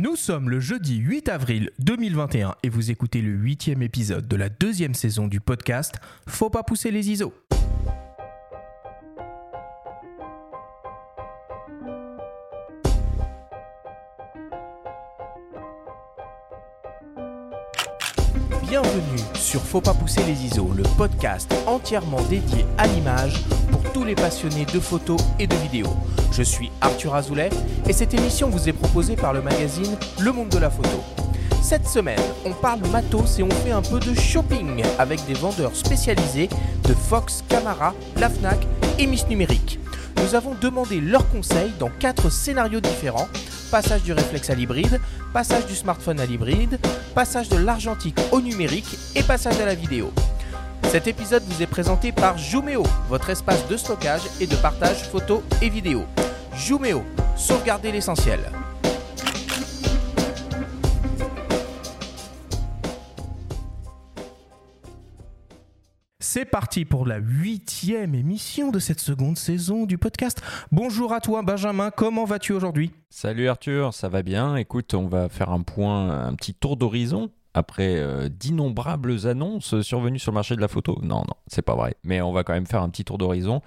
Nous sommes le jeudi 8 avril 2021 et vous écoutez le huitième épisode de la deuxième saison du podcast Faut pas pousser les ISO. Bienvenue sur Faut pas pousser les ISO, le podcast entièrement dédié à l'image pour tous les passionnés de photos et de vidéos. Je suis Arthur Azoulay et cette émission vous est proposée par le magazine Le Monde de la Photo. Cette semaine, on parle matos et on fait un peu de shopping avec des vendeurs spécialisés de Fox, Camara, la Fnac et Miss Numérique. Nous avons demandé leurs conseils dans quatre scénarios différents passage du réflexe à l'hybride, passage du smartphone à l'hybride, passage de l'argentique au numérique et passage à la vidéo. Cet épisode vous est présenté par Jumeo, votre espace de stockage et de partage photos et vidéos. Jumeo, sauvegardez l'essentiel. C'est parti pour la huitième émission de cette seconde saison du podcast. Bonjour à toi Benjamin, comment vas-tu aujourd'hui? Salut Arthur, ça va bien? Écoute, on va faire un point, un petit tour d'horizon après euh, d'innombrables annonces survenues sur le marché de la photo. Non, non, c'est pas vrai. Mais on va quand même faire un petit tour d'horizon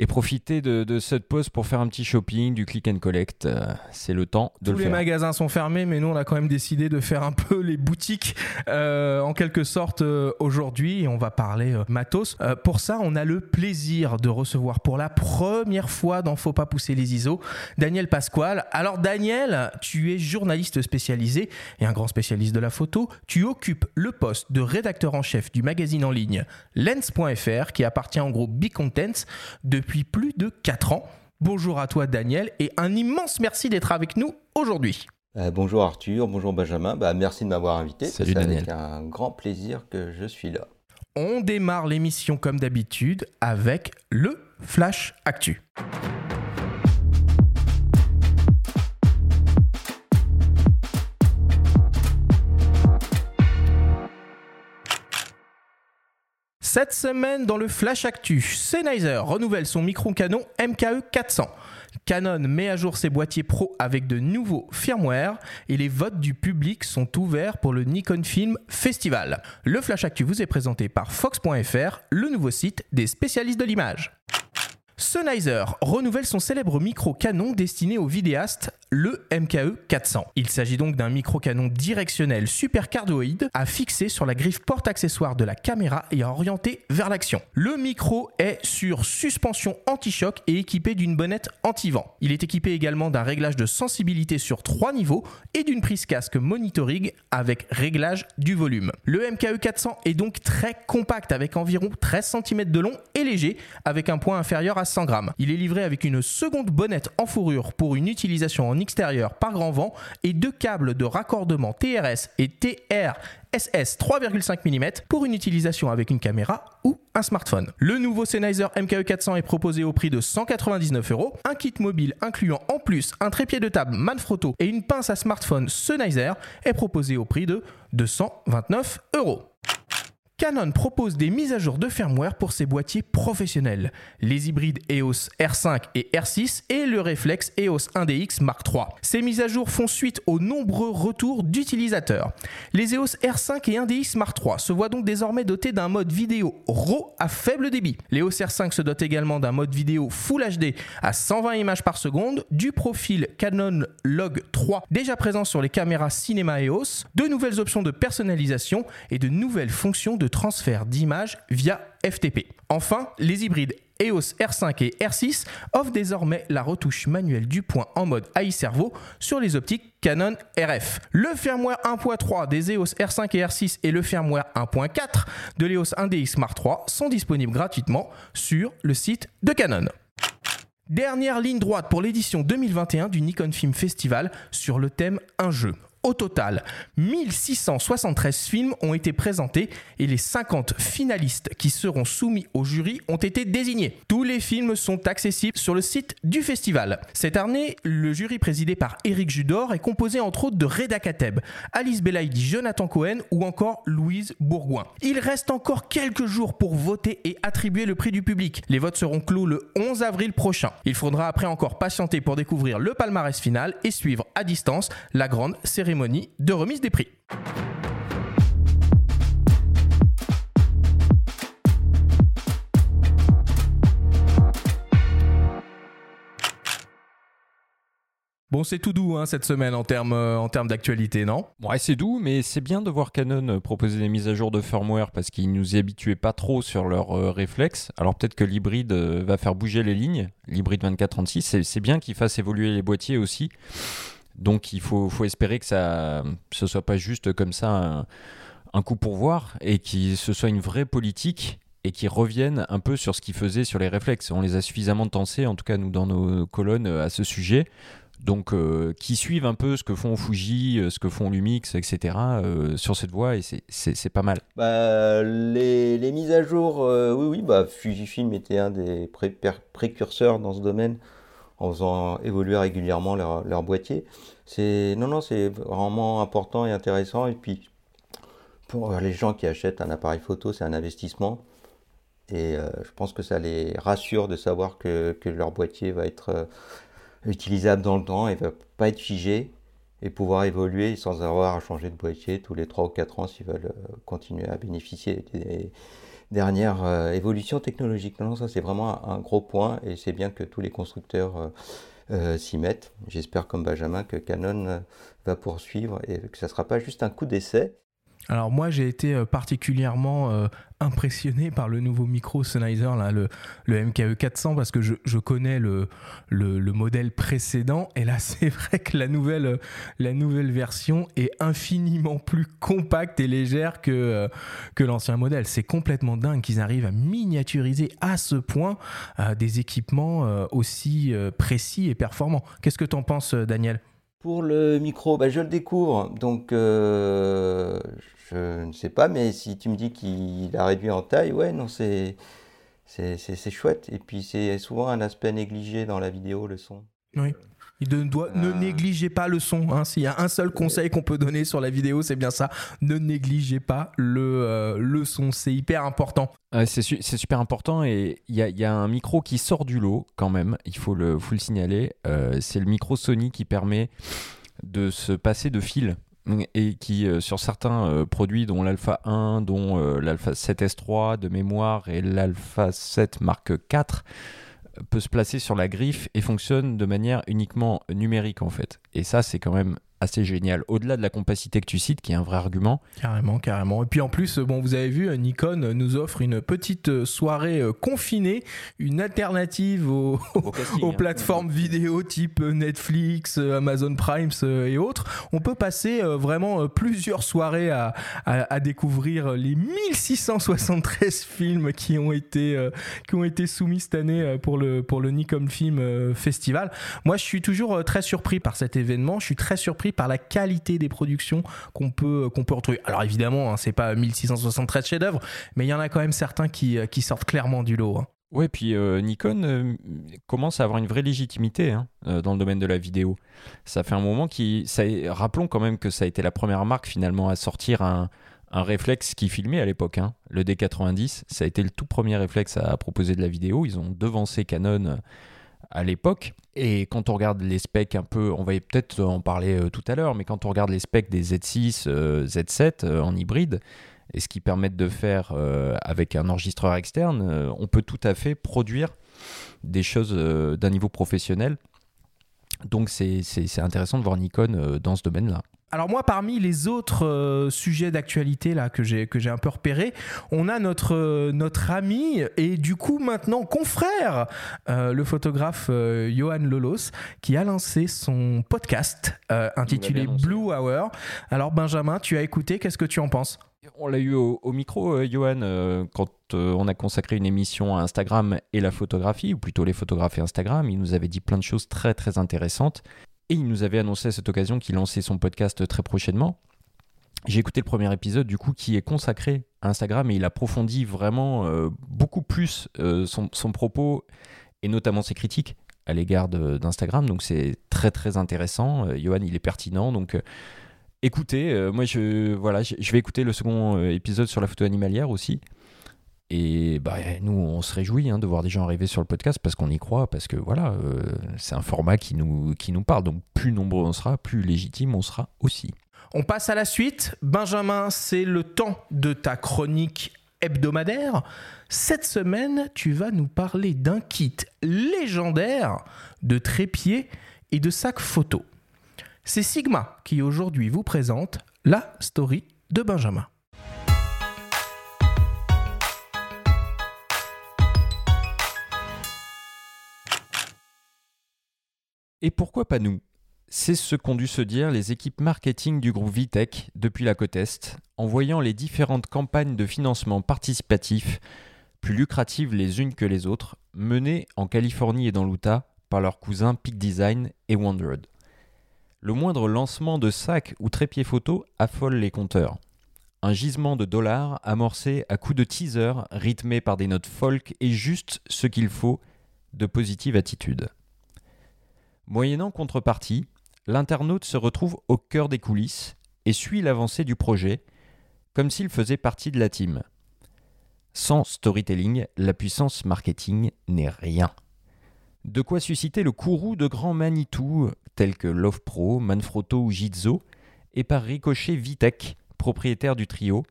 et profiter de, cette pause pour faire un petit shopping, du click and collect. Euh, c'est le temps de Tous le les magasins sont fermés, mais nous, on a quand même décidé de faire un peu les boutiques euh, en quelque sorte euh, aujourd'hui. Et on va parler matos. pour ça, on a le plaisir de recevoir pour la première fois dans Faut pas pousser les ISO Daniel Pasquale. Alors, Daniel, tu es journaliste spécialisé et un grand spécialiste de la photo. Tu occupes le poste de rédacteur en chef du magazine en ligne Lens.fr qui appartient au groupe Big Contents depuis depuis plus de 4 ans. Bonjour à toi Daniel et un immense merci d'être avec nous aujourd'hui. Euh, bonjour Arthur, bonjour Benjamin, bah, merci de m'avoir invité. Salut Daniel. C'est un grand plaisir que je suis là. On démarre l'émission comme d'habitude avec le Flash Actu. Cette semaine, dans le Flash Actu, Sennheiser renouvelle son micro-canon MKE 400. Canon met à jour ses boîtiers pro avec de nouveaux firmware et les votes du public sont ouverts pour le Nikon Film Festival. Le Flash Actu vous est présenté par Fox.fr, le nouveau site des spécialistes de l'image. Sennheiser renouvelle son célèbre micro-canon destiné aux vidéastes, le MKE 400. Il s'agit donc d'un micro-canon directionnel supercardioïde à fixer sur la griffe porte-accessoire de la caméra et à orienter vers l'action. Le micro est sur suspension anti-choc et équipé d'une bonnette anti-vent. Il est équipé également d'un réglage de sensibilité sur trois niveaux et d'une prise casque monitoring avec réglage du volume. Le MKE 400 est donc très compact avec environ 13 cm de long et léger avec un poids inférieur à 100 grammes. Il est livré avec une seconde bonnette en fourrure pour une utilisation en extérieur par grand vent et deux câbles de raccordement TRS et TRSS 3,5 mm pour une utilisation avec une caméra ou un smartphone. Le nouveau Sennheiser MKE 400 est proposé au prix de 199 euros. Un kit mobile incluant en plus un trépied de table Manfrotto et une pince à smartphone Sennheiser est proposé au prix de 229 euros. Canon propose des mises à jour de firmware pour ses boîtiers professionnels, les hybrides EOS R5 et R6 et le réflexe EOS 1DX Mark III. Ces mises à jour font suite aux nombreux retours d'utilisateurs. Les EOS R5 et 1DX Mark III se voient donc désormais dotés d'un mode vidéo RAW à faible débit. L'EOS R5 se dote également d'un mode vidéo Full HD à 120 images par seconde, du profil Canon Log 3 déjà présent sur les caméras cinéma EOS, de nouvelles options de personnalisation et de nouvelles fonctions de transfert d'images via FTP. Enfin, les hybrides EOS R5 et R6 offrent désormais la retouche manuelle du point en mode AI Servo sur les optiques Canon RF. Le firmware 1.3 des EOS R5 et R6 et le firmware 1.4 de l'EOS 1DX Mark III sont disponibles gratuitement sur le site de Canon. Dernière ligne droite pour l'édition 2021 du Nikon Film Festival sur le thème Un jeu. Au total, 1673 films ont été présentés et les 50 finalistes qui seront soumis au jury ont été désignés. Tous les films sont accessibles sur le site du festival. Cette année, le jury présidé par Éric Judor est composé entre autres de Reda Kateb, Alice Belaïdi, Jonathan Cohen ou encore Louise Bourgoin. Il reste encore quelques jours pour voter et attribuer le prix du public. Les votes seront clos le 11 avril prochain. Il faudra après encore patienter pour découvrir le palmarès final et suivre à distance la grande cérémonie de remise des prix. Bon, c'est tout doux hein, cette semaine en termes euh, d'actualité, non? Ouais, c'est doux, mais c'est bien de voir Canon euh, proposer des mises à jour de firmware parce qu'ils nous y habituaient pas trop sur leur euh, réflexe. Alors peut-être que l'hybride va faire bouger les lignes, l'hybride 2436. C'est bien qu'ils fassent évoluer les boîtiers aussi. Donc il faut, espérer que ça ce soit pas juste comme ça un, coup pour voir et que ce soit une vraie politique et qui revienne un peu sur ce qu'ils faisaient sur les réflexes. On les a suffisamment tensés, en tout cas nous dans nos colonnes, à ce sujet. Donc, euh, qui suivent un peu ce que font Fuji, euh, ce que font Lumix, etc. Euh, sur cette voie, et c'est pas mal. Bah, les, mises à jour, oui, oui, bah, Fujifilm était un des précurseurs dans ce domaine en faisant évoluer régulièrement leur, boîtier. C'est non non, c'est vraiment important et intéressant. Et puis pour les gens qui achètent un appareil photo, c'est un investissement. Et euh, je pense que ça les rassure de savoir que, que leur boîtier va être euh, utilisable dans le temps et va pas être figé et pouvoir évoluer sans avoir à changer de boîtier tous les 3 ou 4 ans s'ils veulent euh, continuer à bénéficier. Des, dernière euh, évolution technologique. Non, ça c'est vraiment un, gros point et c'est bien que tous les constructeurs euh, euh, s'y mettent. J'espère comme Benjamin que Canon va poursuivre et que ça ne sera pas juste un coup d'essai. Alors moi j'ai été particulièrement impressionné par le nouveau micro Sennheiser, le, MKE 400, parce que je, connais le, le, le, modèle précédent. Et là, c'est vrai que la nouvelle, la nouvelle version est infiniment plus compacte et légère que, l'ancien modèle. C'est complètement dingue qu'ils arrivent à miniaturiser à ce point euh, des équipements euh, aussi euh, précis et performants. Qu'est-ce que tu en penses, Daniel? Pour le micro, bah, je le découvre, donc euh, je ne sais pas, mais si tu me dis qu'il a réduit en taille, ouais, non, c'est c'est chouette. Et puis c'est souvent un aspect négligé dans la vidéo, le son. Oui. Il ne, doit, ne ah. négligez pas le son. Hein. S'il y a un seul conseil qu'on peut donner sur la vidéo, c'est bien ça. Ne négligez pas le, euh, le son. C'est hyper important. c'est, super important et il y a, un micro qui sort du lot quand même. Il faut le, faut le signaler. Euh, c'est le micro Sony qui permet de se passer de fil et qui euh, sur certains produits dont l'Alpha 1, dont l'Alpha 7S3 de mémoire et l'Alpha 7 Mark 4 peut se placer sur la griffe et fonctionne de manière uniquement numérique en fait. Et ça, c'est quand même assez génial. Au-delà de la compacité que tu cites, qui est un vrai argument. Carrément, carrément. Et puis en plus, bon, vous avez vu, Nikon nous offre une petite soirée euh, confinée, une alternative aux, aux hein. plateformes vidéo type Netflix, euh, Amazon Prime euh, et autres. On peut passer vraiment plusieurs soirées à, à, découvrir les 1673 films qui ont été, qui ont été soumis cette année pour le, pour le Nikon Film Festival. Moi, je suis toujours très surpris par cet événement. Je suis très surpris par la qualité des productions qu'on peut, qu'on peut retrouver. Alors évidemment, hein, c'est pas 1673 chefs-d'œuvre, mais il y en a quand même certains qui, euh, qui sortent clairement du lot. Hein. Ouais, puis euh, Nikon euh, commence à avoir une vraie légitimité hein, dans le domaine de la vidéo. Ça fait un moment qui, rappelons quand même que ça a été la première marque finalement à sortir un, un réflexe qui filmait à l'époque. Le D90, ça a été le tout premier réflexe à proposer de la vidéo. Ils ont devancé Canon à l'époque. Et quand on regarde les specs un peu, on va peut-être en parler euh, tout à l'heure, mais quand on regarde les specs des Z6, euh, Z7 euh, en hybride, et ce qu'ils permettent de faire avec un enregistreur externe, on peut tout à fait produire des choses d'un niveau professionnel. Donc c'est intéressant de voir Nikon dans ce domaine-là. Alors moi, parmi les autres euh, sujets d'actualité là que j'ai que j'ai un peu repéré, on a notre euh, notre ami et du coup maintenant confrère, euh, le photographe Johan Lolos, qui a lancé son podcast intitulé Blue Hour. Alors Benjamin, tu as écouté, qu'est-ce que tu en penses? On l'a eu au, micro, Johan, quand on a consacré une émission à Instagram et la photographie, ou plutôt les photographies Instagram. Il nous avait dit plein de choses très très intéressantes. Et il nous avait annoncé à cette occasion qu'il lançait son podcast très prochainement. J'ai écouté le premier épisode du coup qui est consacré à Instagram et il approfondit vraiment euh, beaucoup plus euh, son, propos et notamment ses critiques à l'égard d'Instagram. Donc c'est très très intéressant. Euh, Johan, il est pertinent. Donc euh, écoutez, moi je, voilà, je, vais écouter le second épisode sur la photo animalière aussi. Et bah, nous, on se réjouit hein, de voir des gens arriver sur le podcast parce qu'on y croit, parce que voilà, euh, c'est un format qui nous, qui nous parle. Donc plus nombreux on sera, plus légitime on sera aussi. On passe à la suite. Benjamin, c'est le temps de ta chronique hebdomadaire. Cette semaine, tu vas nous parler d'un kit légendaire de trépieds et de sacs photo. C'est Sigma qui aujourd'hui vous présente la story de Benjamin. Et pourquoi pas nous? C'est ce qu'ont dû se dire les équipes marketing du groupe Vitech depuis la côte Est, en voyant les différentes campagnes de financement participatif, plus lucratives les unes que les autres, menées en Californie et dans l'Utah par leurs cousins Peak Design et Wondered. Le moindre lancement de sac ou trépied photo affole les compteurs. Un gisement de dollars amorcé à coups de teaser rythmé par des notes folk et juste ce qu'il faut de positive attitude. Moyennant contrepartie, l'internaute se retrouve au cœur des coulisses et suit l'avancée du projet, comme s'il faisait partie de la team. Sans storytelling, la puissance marketing n'est rien. De quoi susciter le courroux de grands Manitou tels que Love Pro, Manfrotto ou Jitzo, et par ricochet Vitek, propriétaire du trio,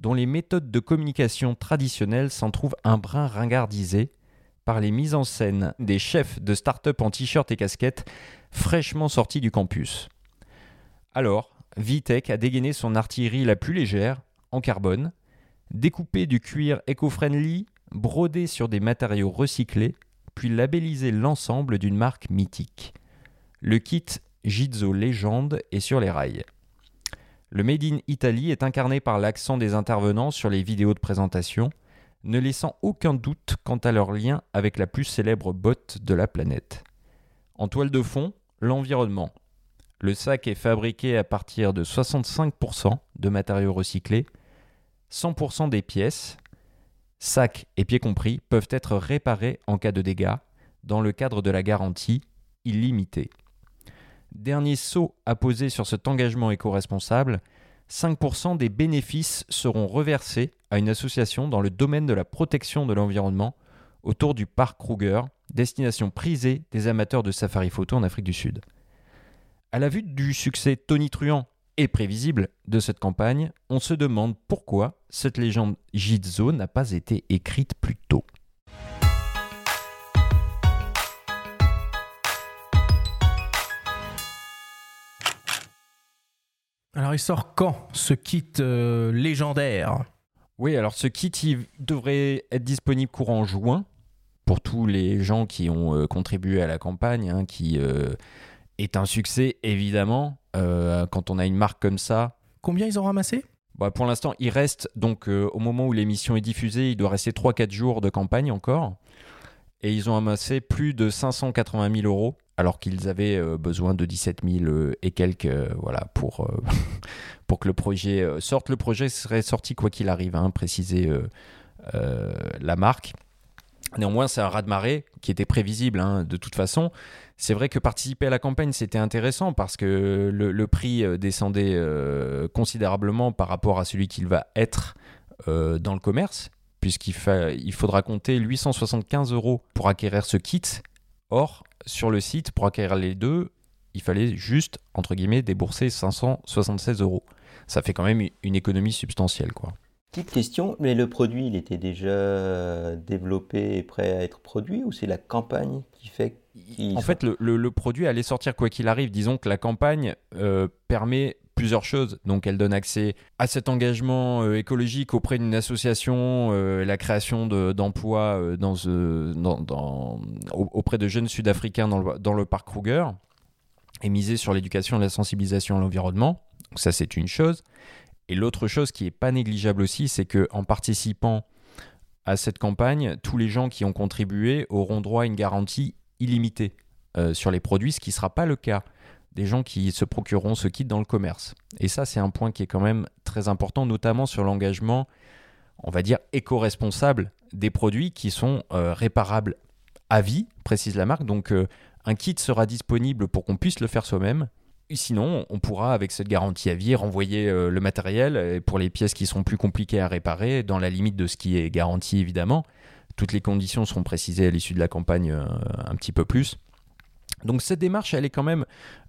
dont les méthodes de communication traditionnelles s'en trouvent un brin ringardisé par les mises en scène des chefs de start-up en t-shirt et casquette fraîchement sortis du campus. Alors, Vitek a dégainé son artillerie la plus légère, en carbone, découpé du cuir éco-friendly, brodé sur des matériaux recyclés, puis labellisé l'ensemble d'une marque mythique. Le kit Gizzo Légende est sur les rails. Le Made in Italy est incarné par l'accent des intervenants sur les vidéos de présentation, ne laissant aucun doute quant à leur lien avec la plus célèbre botte de la planète. En toile de fond, l'environnement. Le sac est fabriqué à partir de 65% de matériaux recyclés, 100% des pièces, sac et pieds compris, peuvent être réparés en cas de dégâts dans le cadre de la garantie illimitée. Dernier saut à poser sur cet engagement éco-responsable, 5% des bénéfices seront reversés à une association dans le domaine de la protection de l'environnement autour du parc Kruger, destination prisée des amateurs de safari photo en Afrique du Sud. À la vue du succès tonitruant et prévisible de cette campagne, on se demande pourquoi cette légende Jitzo n'a pas été écrite plus tôt. Alors il sort quand ce kit euh, légendaire? Oui, alors ce kit il devrait être disponible courant juin pour tous les gens qui ont euh, contribué à la campagne, hein, qui euh, est un succès évidemment. Euh, quand on a une marque comme ça, Combien ils ont ramassé? Bah, pour l'instant, il reste, donc au moment où l'émission est diffusée, il doit rester 3-4 jours de campagne encore. Et ils ont amassé plus de 580 000 euros, alors qu'ils avaient euh, besoin de 17 000 euh, et quelques euh, voilà, pour, pour que le projet sorte. Le projet serait sorti quoi qu'il arrive, hein, préciser la marque. Néanmoins, c'est un raz-de-marée qui était prévisible hein, de toute façon. C'est vrai que participer à la campagne, c'était intéressant parce que le, prix descendait considérablement par rapport à celui qu'il va être dans le commerce, puisqu'il il faudra compter 875 euros pour acquérir ce kit. Or, sur le site, pour acquérir les deux, il fallait juste, entre guillemets, débourser 576 euros. Ça fait quand même une économie substantielle, quoi. Petite question, mais le produit, il était déjà développé et prêt à être produit ou c'est la campagne qui fait qu'il En fait, le, le- le produit allait sortir quoi qu'il arrive. Disons que la campagne euh, permet plusieurs choses. Donc, elle donne accès à cet engagement euh, écologique auprès d'une association, euh, la création de- d'emplois euh, dans, dans- dans- au- auprès de jeunes Sud-Africains dans le, dans le parc Kruger et miser sur l'éducation et la sensibilisation à l'environnement. Ça, c'est une chose. Et l'autre chose qui est pas négligeable aussi, c'est que en participant à cette campagne, tous les gens qui ont contribué auront droit à une garantie illimitée sur les produits, ce qui ne sera pas le cas des gens qui se procureront ce kit dans le commerce. Et ça, c'est un point qui est quand même très important, notamment sur l'engagement, on va dire, éco-responsable des produits qui sont euh, réparables à vie, précise la marque. Donc, euh, un kit sera disponible pour qu'on puisse le faire soi-même. Sinon, on pourra, avec cette garantie à vie, renvoyer euh, le matériel pour les pièces qui seront plus compliquées à réparer, dans la limite de ce qui est garanti, évidemment. Toutes les conditions seront précisées à l'issue de la campagne un petit peu plus. Donc cette démarche, elle est quand même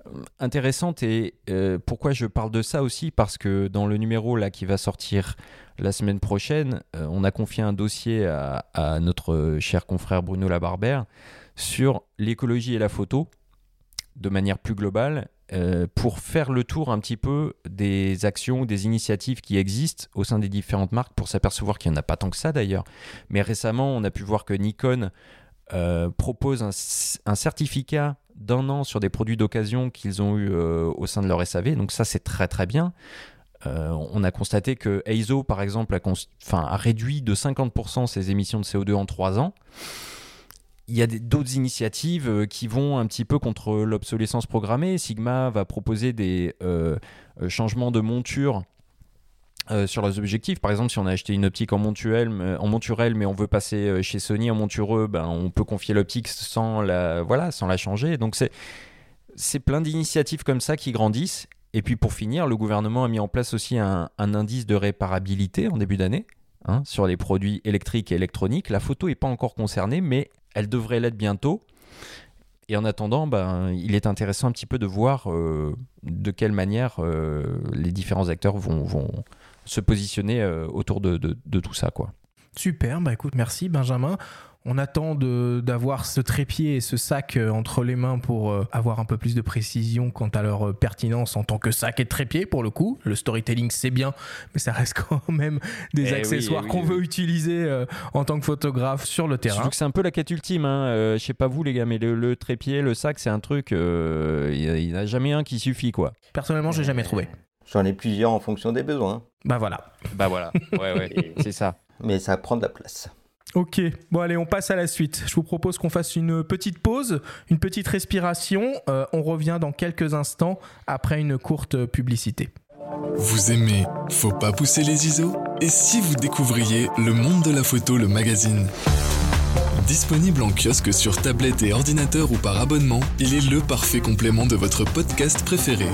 euh, intéressante et euh, pourquoi je parle de ça aussi? Parce que dans le numéro là qui va sortir la semaine prochaine, euh, on a confié un dossier à, notre cher confrère Bruno Labarbère sur l'écologie et la photo de manière plus globale pour faire le tour un petit peu des actions, des initiatives qui existent au sein des différentes marques pour s'apercevoir qu'il n'y en a pas tant que ça d'ailleurs. Mais récemment, on a pu voir que Nikon propose un, certificat d'un an sur des produits d'occasion qu'ils ont eu euh, au sein de leur SAV. Donc ça, c'est très très bien. Euh, on a constaté que EIZO, par exemple, a, réduit de 50% ses émissions de CO2 en 3 ans. Il y a d'autres initiatives euh, qui vont un petit peu contre l'obsolescence programmée. Sigma va proposer des changements de monture euh, sur les objectifs. Par exemple, si on a acheté une optique en, montuel, en monturel, mais on veut passer euh, chez Sony en montureux, ben, on peut confier l'optique sans la, voilà, sans la changer. Donc c'est, c'est plein d'initiatives comme ça qui grandissent. Et puis pour finir, le gouvernement a mis en place aussi un, indice de réparabilité en début d'année hein, sur les produits électriques et électroniques. La photo n'est pas encore concernée, mais elle devrait l'être bientôt. Et en attendant, ben, il est intéressant un petit peu de voir euh, de quelle manière les différents acteurs vont, vont, se positionner euh, autour de, tout ça. quoi. Super, bah écoute, merci Benjamin. On attend d'avoir ce trépied et ce sac euh, entre les mains pour euh, avoir un peu plus de précision quant à leur pertinence en tant que sac et trépied pour le coup. Le storytelling c'est bien, mais ça reste quand même des eh accessoires eh qu'on veut utiliser en tant que photographe sur le terrain. c'est un peu la quête ultime. Hein. je sais pas vous les gars, mais le, trépied, le sac, c'est un truc. Il n'y en a jamais un qui suffit quoi. Personnellement, j'ai jamais trouvé. J'en ai plusieurs en fonction des besoins. Bah voilà. Bah voilà. Ouais, ouais. c'est ça. Mais ça prend de la place. Ok, bon allez, on passe à la suite. Je vous propose qu'on fasse une petite pause, une petite respiration. Euh, on revient dans quelques instants après une courte publicité. Vous aimez Faut pas pousser les ISO? Et si vous découvriez Le Monde de la Photo, le magazine? Disponible en kiosque sur tablette et ordinateur ou par abonnement, il est le parfait complément de votre podcast préféré.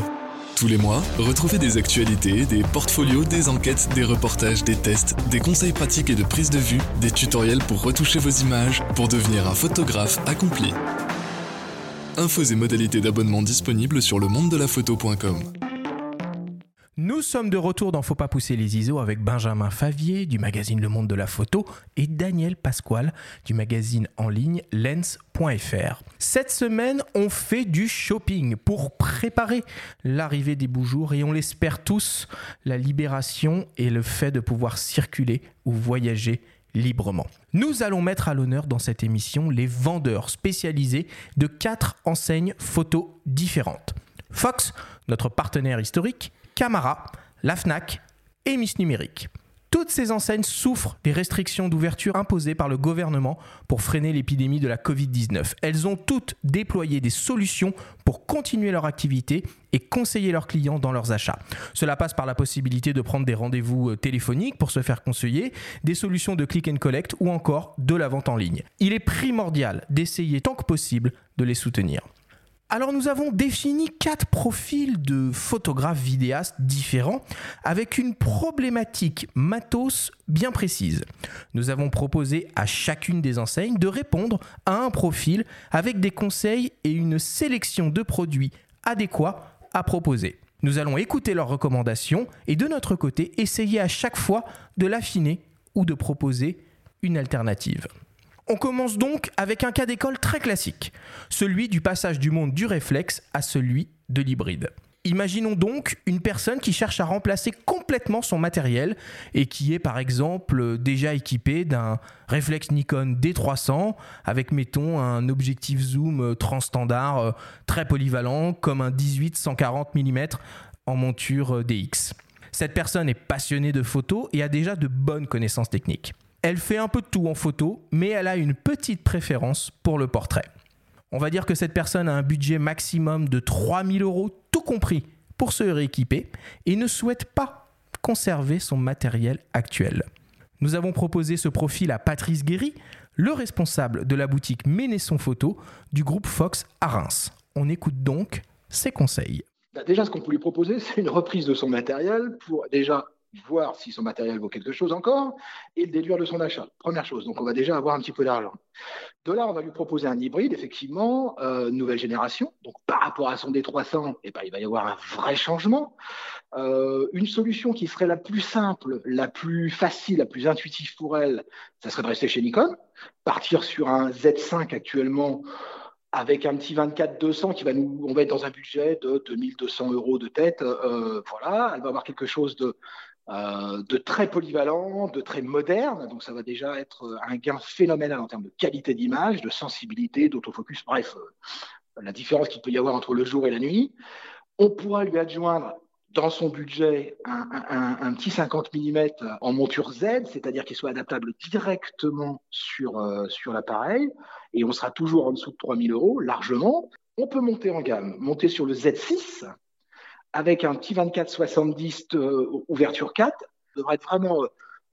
Tous les mois, retrouvez des actualités, des portfolios, des enquêtes, des reportages, des tests, des conseils pratiques et de prise de vue, des tutoriels pour retoucher vos images, pour devenir un photographe accompli. Infos et modalités d'abonnement disponibles sur le monde de la photo.com. Nous sommes de retour dans Faut pas pousser les ISO avec Benjamin Favier du magazine Le Monde de la Photo et Daniel Pasquale du magazine en ligne lens.fr. Cette semaine, on fait du shopping pour préparer l'arrivée des beaux jours et on l'espère tous, la libération et le fait de pouvoir circuler ou voyager librement. Nous allons mettre à l'honneur dans cette émission les vendeurs spécialisés de quatre enseignes photos différentes. Fox, notre partenaire historique, Camara, la FNAC et Miss Numérique. Toutes ces enseignes souffrent des restrictions d'ouverture imposées par le gouvernement pour freiner l'épidémie de la Covid-19. Elles ont toutes déployé des solutions pour continuer leur activité et conseiller leurs clients dans leurs achats. Cela passe par la possibilité de prendre des rendez-vous euh, téléphoniques pour se faire conseiller, des solutions de click and collect ou encore de la vente en ligne. Il est primordial d'essayer tant que possible de les soutenir. Alors nous avons défini quatre profils de photographes vidéastes différents avec une problématique matos bien précise. Nous avons proposé à chacune des enseignes de répondre à un profil avec des conseils et une sélection de produits adéquats à proposer. Nous allons écouter leurs recommandations et de notre côté essayer à chaque fois de l'affiner ou de proposer une alternative. On commence donc avec un cas d'école très classique, celui du passage du monde du réflexe à celui de l'hybride. Imaginons donc une personne qui cherche à remplacer complètement son matériel et qui est par exemple déjà équipé d'un réflexe Nikon D300 avec mettons un objectif zoom transstandard euh, très polyvalent comme un 18-140 mm en monture DX. Cette personne est passionnée de photos et a déjà de bonnes connaissances techniques. Elle fait un peu de tout en photo, mais elle a une petite préférence pour le portrait. On va dire que cette personne a un budget maximum de 3000 euros, tout compris, pour se rééquiper et ne souhaite pas conserver son matériel actuel. Nous avons proposé ce profil à Patrice Guéry, le responsable de la boutique Ménesson Photo du groupe Fox à Reims. On écoute donc ses conseils. Bah, déjà, ce qu'on peut lui proposer, c'est une reprise de son matériel pour déjà voir si son matériel vaut quelque chose encore et le déduire de son achat. Première chose, donc on va déjà avoir un petit peu d'argent. De là, on va lui proposer un hybride, effectivement, euh, nouvelle génération. Donc par rapport à son D300, eh ben, il va y avoir un vrai changement. Euh, une solution qui serait la plus simple, la plus facile, la plus intuitive pour elle, ça serait de rester chez Nikon, partir sur un Z5 actuellement avec un petit 24-200 qui va nous, on va être dans un budget de 2200 euros de tête. Euh, voilà, elle va avoir quelque chose de, euh, de très polyvalent, de très moderne. Donc ça va déjà être un gain phénoménal en termes de qualité d'image, de sensibilité, d'autofocus, bref, euh, la différence qu'il peut y avoir entre le jour et la nuit. On pourra lui adjoindre dans son budget un, petit 50 mm en monture Z, c'est-à-dire qu'il soit adaptable directement sur, euh, sur l'appareil, et on sera toujours en dessous de 3000 euros, largement. On peut monter en gamme, monter sur le Z6, avec un petit 24-70 euh, ouverture 4, devrait être vraiment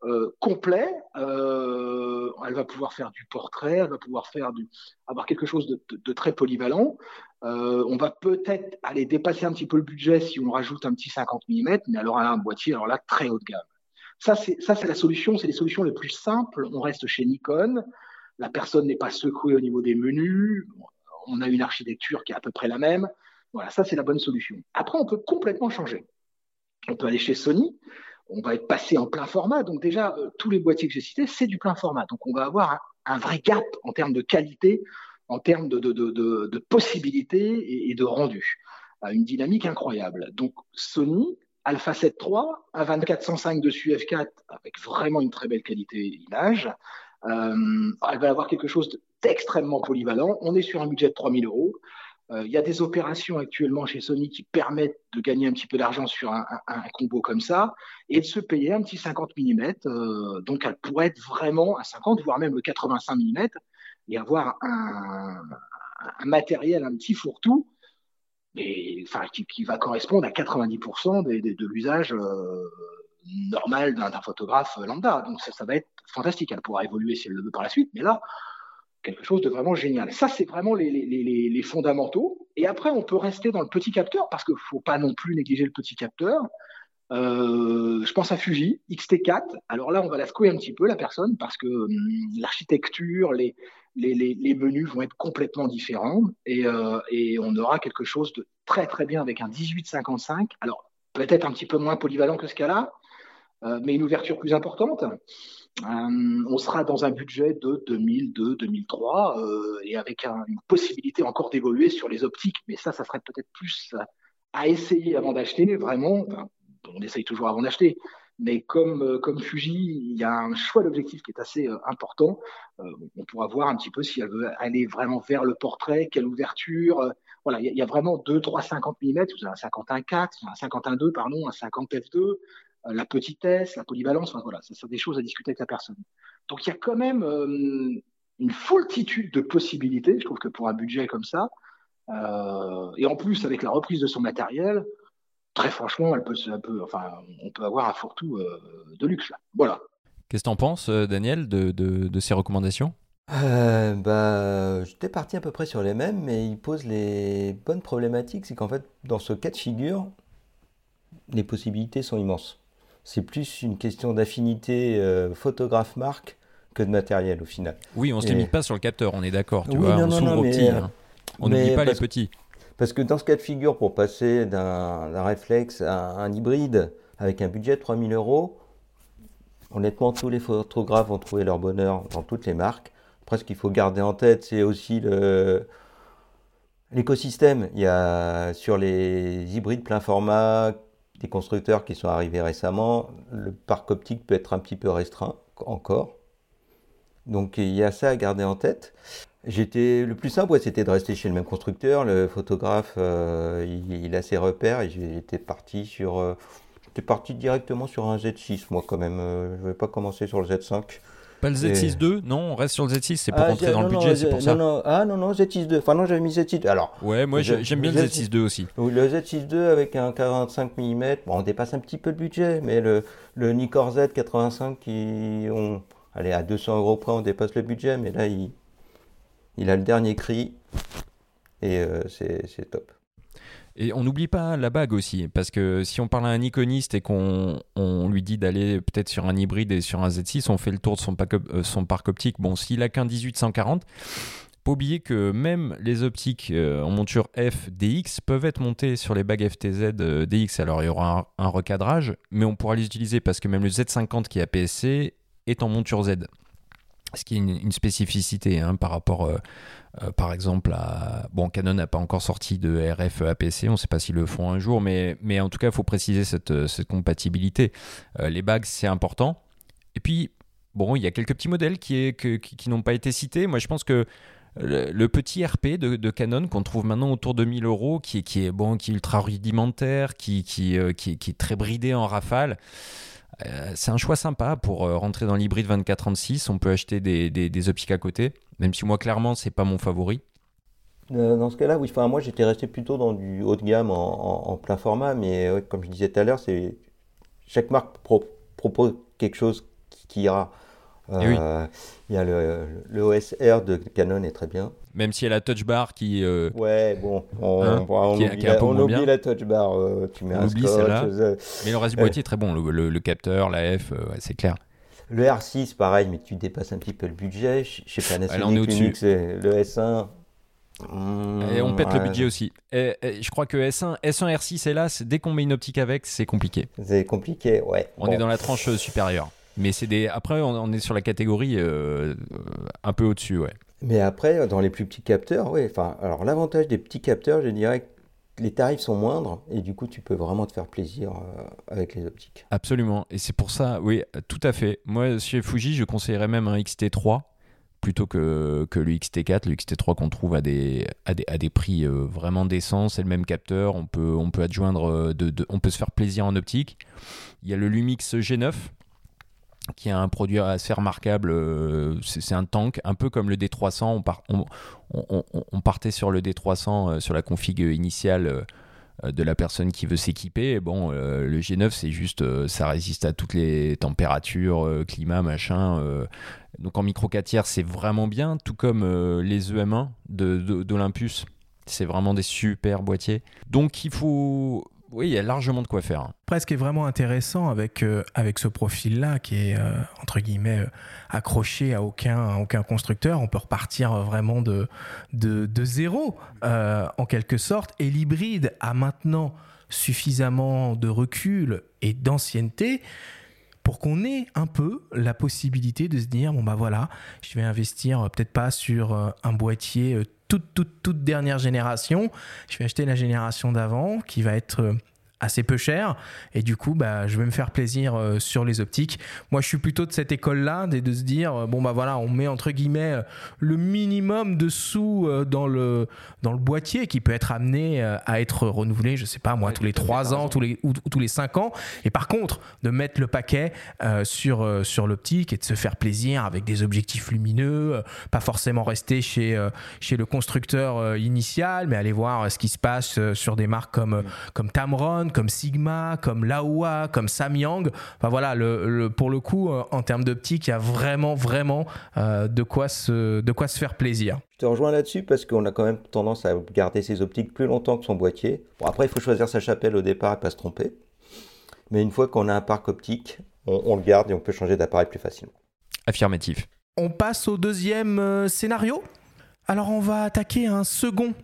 euh, complet. Euh, elle va pouvoir faire du portrait, elle va pouvoir faire du, avoir quelque chose de, très polyvalent. on va peut-être aller dépasser un petit peu le budget si on rajoute un petit 50 mm, mais alors elle a un boîtier alors là très haut de gamme. Ça c'est ça c'est la solution, c'est les solutions les plus simples. On reste chez Nikon. La personne n'est pas secouée au niveau des menus. On a une architecture qui est à peu près la même. Voilà, ça c'est la bonne solution. Après, on peut complètement changer. On peut aller chez Sony, on va être passé en plein format. Donc déjà, euh, tous les boîtiers que j'ai cités, c'est du plein format. Donc on va avoir un, vrai gap en termes de qualité, en termes de, possibilités et, de rendu. Euh, une dynamique incroyable. Donc Sony, Alpha 7 III, un 2405 dessus F4 avec vraiment une très belle qualité image. Euh, elle va avoir quelque chose d'extrêmement polyvalent. On est sur un budget de 3000 euros. Euh, il y a des opérations actuellement chez Sony qui permettent de gagner un petit peu d'argent sur un, combo comme ça et de se payer un petit 50 mm. Euh, donc, elle pourrait être vraiment à 50, voire même le 85 mm et avoir un, matériel, un petit fourre-tout, qui, va correspondre à 90% de l'usage euh, normal d'un photographe lambda. Donc, ça, ça va être fantastique. Elle pourra évoluer si elle le veut par la suite, mais là, quelque chose de vraiment génial. Ça, c'est vraiment les, fondamentaux. Et après, on peut rester dans le petit capteur parce qu'il ne faut pas non plus négliger le petit capteur. Euh, je pense à Fuji, XT4. Alors là, on va la secouer un petit peu, la personne, parce que hum, l'architecture, les, les, menus vont être complètement différents euh, et, on aura quelque chose de très très bien avec un 1855. Alors peut-être un petit peu moins polyvalent que ce cas-là, euh, mais une ouverture plus importante. Euh, on sera dans un budget de 2002-2003 euh, et avec une possibilité encore d'évoluer sur les optiques. Mais ça, ça serait peut-être plus à essayer avant d'acheter, vraiment. on essaye toujours avant d'acheter. Mais comme, euh, comme Fuji, il y a un choix d'objectif qui est assez important. on pourra voir un petit peu si elle veut aller vraiment vers le portrait, quelle ouverture. voilà, il y, a vraiment 2, 3, 50 mm. Vous avez un 51.4, un 51.2, pardon, un 50 f2, euh, la petitesse, la polyvalence, voilà, ça, sont des choses à discuter avec la personne. Donc il y a quand même euh, une foultitude de possibilités, je trouve que pour un budget comme ça, euh, et en plus avec la reprise de son matériel, très franchement, elle peut, enfin, on peut avoir un fourre-tout de luxe. Voilà. Qu'est-ce que tu en penses, Daniel, de, ces recommandations? Bah, J'étais parti à peu près sur les mêmes, mais il pose les bonnes problématiques. C'est qu'en fait, dans ce cas de figure, les possibilités sont immenses c'est plus une question d'affinité euh, photographe-marque que de matériel au final. Oui, on ne se limite pas sur le capteur, on est d'accord. Tu vois, on s'ouvre petits. Hein. On n'oublie pas les petits. Parce que dans ce cas de figure, pour passer d'un réflexe à un hybride avec un budget de 3000 euros, honnêtement, tous les photographes vont trouver leur bonheur dans toutes les marques. Après, ce qu'il faut garder en tête, c'est aussi l'écosystème. Il y a sur les hybrides plein format, des constructeurs qui sont arrivés récemment, le parc optique peut être un petit peu restreint encore. Donc il y a ça à garder en tête. J'étais le plus simple, c'était de rester chez le même constructeur. Le photographe, euh, il, a ses repères et j'étais parti sur, euh, parti directement sur un Z6 moi quand même. Euh, je ne vais pas commencer sur le Z5. Pas le Z6 II Non, on reste sur le Z6, c'est pour Ah, rentrer dans non, le budget, c'est pour ça. non, ah non, non, Z6 II. Enfin, non, j'avais mis Z6 II. Alors, Ouais, moi j'aime bien le je- Z6 II aussi. oui, le Z6 II avec un 45 mm, bon, on dépasse un petit peu le budget, mais le, le Nikkor Z 85, qui, on, allez, à 200 euros près, on dépasse le budget, mais là, il, il a le dernier cri, et euh, c'est top. Et on n'oublie pas la bague aussi, parce que si on parle à un iconiste et qu'on on lui dit d'aller peut-être sur un hybride et sur un Z6, on fait le tour de euh, son parc optique. Bon, s'il a qu'un 1840, pas oublier que même les optiques euh, en monture F DX peuvent être montées sur les bagues FTZ euh, DX. Alors il y aura un, recadrage, mais on pourra les utiliser parce que même le Z50 qui est APS-C est en monture Z. Ce qui est une, une spécificité hein, par rapport, euh, par exemple, à. Bon, Canon n'a pas encore sorti de RF APS-C, on ne sait pas s'ils le font un jour, mais, mais en tout cas, il faut préciser cette, euh, cette compatibilité. Euh, les bagues, c'est important. Et puis, bon, il y a quelques petits modèles qui, qui, n'ont pas été cités. Moi, je pense que le, petit RP de, Canon qu'on trouve maintenant autour de 1000 euros, qui, est- qui est bon, qui est ultra rudimentaire, qui, qui, qui est très bridé en rafale. Euh, c'est un choix sympa pour euh, rentrer dans l'hybride 24-36. On peut acheter des, des- à côté, même si moi, clairement, c'est pas mon favori. Euh, Dans ce cas-là, oui, enfin, moi j'étais resté plutôt dans du haut de gamme en, plein format, mais comme je disais tout à l'heure, chaque marque pro- propose quelque chose qui, qui ira. Eh oui. Euh, Il y a le, le OSR de Canon est très bien. Même si elle a touch bar qui. euh, Ouais, bon, on, Hein, on qui oublie, la, on oublie la touch bar. euh, tu mets On un oublie celle-là. Mais le reste du boîtier est très bon. Le, le- le capteur, la F, ouais, c'est clair. Le R6, pareil, mais tu dépasses un petit peu le budget. Chez chez Panasonic, c'est le S1. hmm, Et on pète le ouais, budget aussi. Et, et je crois que S1, S1 R6 hélas, dès qu'on met une optique avec, c'est compliqué. C'est compliqué, ouais. On Bon. est dans la tranche supérieure. Mais c'est des. Après, on, on est sur la catégorie euh, un peu au-dessus, ouais. Mais après, dans les plus petits capteurs, oui. Enfin, alors l'avantage des petits capteurs, je dirais que les tarifs sont moindres et du coup, tu peux vraiment te faire plaisir euh, avec les optiques. Absolument. Et c'est pour ça, oui, tout à fait. Moi, chez Fuji, je conseillerais même un XT3 plutôt que, que le XT4. Le XT3 qu'on trouve à des, à des, à des prix euh, vraiment décents. C'est le même capteur. On peut, on peut adjoindre, de, de- on peut se faire plaisir en optique. Il y a le Lumix G9 qui est un produit assez remarquable. euh, C'est un tank, un peu comme le D300. On, part- on, on- on- on partait sur le D300 euh, sur la config initiale. euh, de la personne qui veut s'équiper. Bon, le G9, c'est juste, ça résiste à toutes les températures, climat, machin. donc en micro 4 tiers, c'est vraiment bien, tout comme les EM1 de- de- d'Olympus. C'est vraiment des super boîtiers. Donc il faut... Oui, il y a largement de quoi faire. Après, ce qui est vraiment intéressant avec, euh, avec ce profil-là, qui est euh, entre guillemets euh, accroché à aucun, aucun constructeur, on peut repartir vraiment de, de, zéro en quelque sorte. Et l'hybride a maintenant suffisamment de recul et d'ancienneté pour qu'on ait un peu la possibilité de se dire bon bah voilà, je vais investir peut-être pas sur un boîtier toute toute toute dernière génération, je vais acheter la génération d'avant qui va être euh, assez peu cher. Et du coup bah je vais me faire plaisir euh, sur les optiques. Moi je suis plutôt de cette école là de, de se dire euh, bon bah voilà, on met entre guillemets euh, le minimum de sous dans le dans le boîtier qui peut être amené à être renouvelé, je sais pas moi Ouais, tous les tout à fait, 3 t'as ans, tous les ou, ou tous les 5 ans. Et par contre de mettre le paquet sur sur l'optique et de se faire plaisir avec des objectifs lumineux, pas forcément rester chez chez le constructeur initial, mais aller voir ce qui se passe sur des marques comme, euh, comme Tamron, comme Sigma, comme Laowa, comme Samyang. Enfin voilà, le, le- pour le coup, euh, en termes d'optique, il y a vraiment, vraiment euh, de, quoi se, de quoi se faire plaisir. Je te rejoins là-dessus parce qu'on a quand même tendance à garder ses optiques plus longtemps que son boîtier. Bon, après, il faut choisir sa chapelle au départ et pas se tromper. Mais une fois qu'on a un parc optique, on, on le garde et on peut changer d'appareil plus facilement. Affirmatif. On passe au deuxième euh, scénario. Alors on va attaquer un second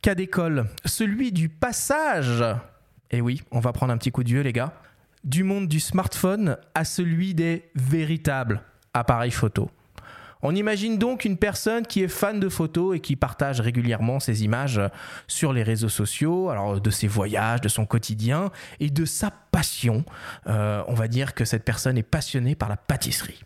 cas d'école, celui du passage. Et oui, on va prendre un petit coup de vieux les gars. Du monde du smartphone à celui des véritables appareils photo. On imagine donc une personne qui est fan de photos et qui partage régulièrement ses images sur les réseaux sociaux, alors de ses voyages, de son quotidien et de sa passion. Euh, on va dire que cette personne est passionnée par la pâtisserie.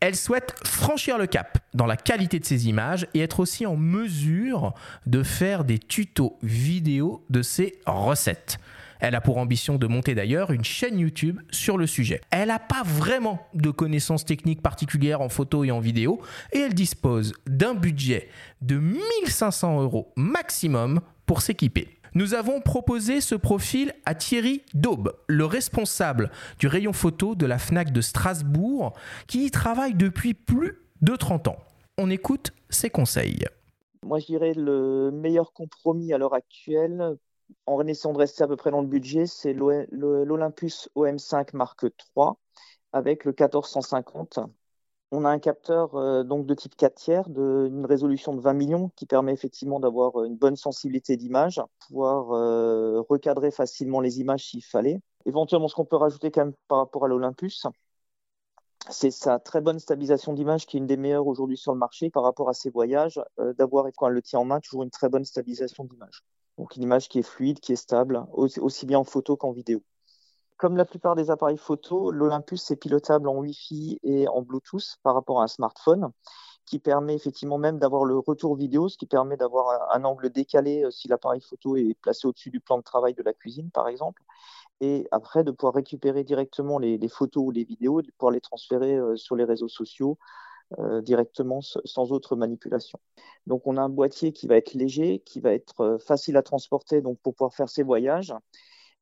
Elle souhaite franchir le cap dans la qualité de ses images et être aussi en mesure de faire des tutos vidéo de ses recettes. Elle a pour ambition de monter d'ailleurs une chaîne YouTube sur le sujet. Elle n'a pas vraiment de connaissances techniques particulières en photo et en vidéo et elle dispose d'un budget de 1500 euros maximum pour s'équiper. Nous avons proposé ce profil à Thierry Daube, le responsable du rayon photo de la FNAC de Strasbourg, qui y travaille depuis plus de 30 ans. On écoute ses conseils. Moi, je dirais le meilleur compromis à l'heure actuelle, en essayant de rester à peu près dans le budget, c'est l'Olympus OM5 Mark III avec le 1450 on a un capteur euh, de type 4 tiers d'une résolution de 20 millions qui permet effectivement d'avoir euh, une bonne sensibilité d'image, pouvoir euh, recadrer facilement les images s'il fallait. Éventuellement, ce qu'on peut rajouter par rapport à l'Olympus, c'est sa très bonne stabilisation d'image qui est une des meilleures aujourd'hui sur le marché par rapport à ses voyages, d'avoir quand elle le tient en main toujours une très bonne stabilisation d'image. Donc une image qui est fluide, qui est stable, aussi bien en photo qu'en vidéo. Comme la plupart des appareils photo, l'Olympus est pilotable en Wi-Fi et en Bluetooth par rapport à un smartphone, qui permet effectivement même d'avoir le retour vidéo, ce qui permet d'avoir un, angle décalé euh, si l'appareil photo est placé au-dessus du plan de travail de la cuisine, par exemple. Et après, de pouvoir récupérer directement les, photos ou les vidéos, de pouvoir les transférer euh, sur les réseaux sociaux euh, directement sans autre manipulation. Donc on a un boîtier qui va être léger, qui va être facile à transporter donc pour pouvoir faire ses voyages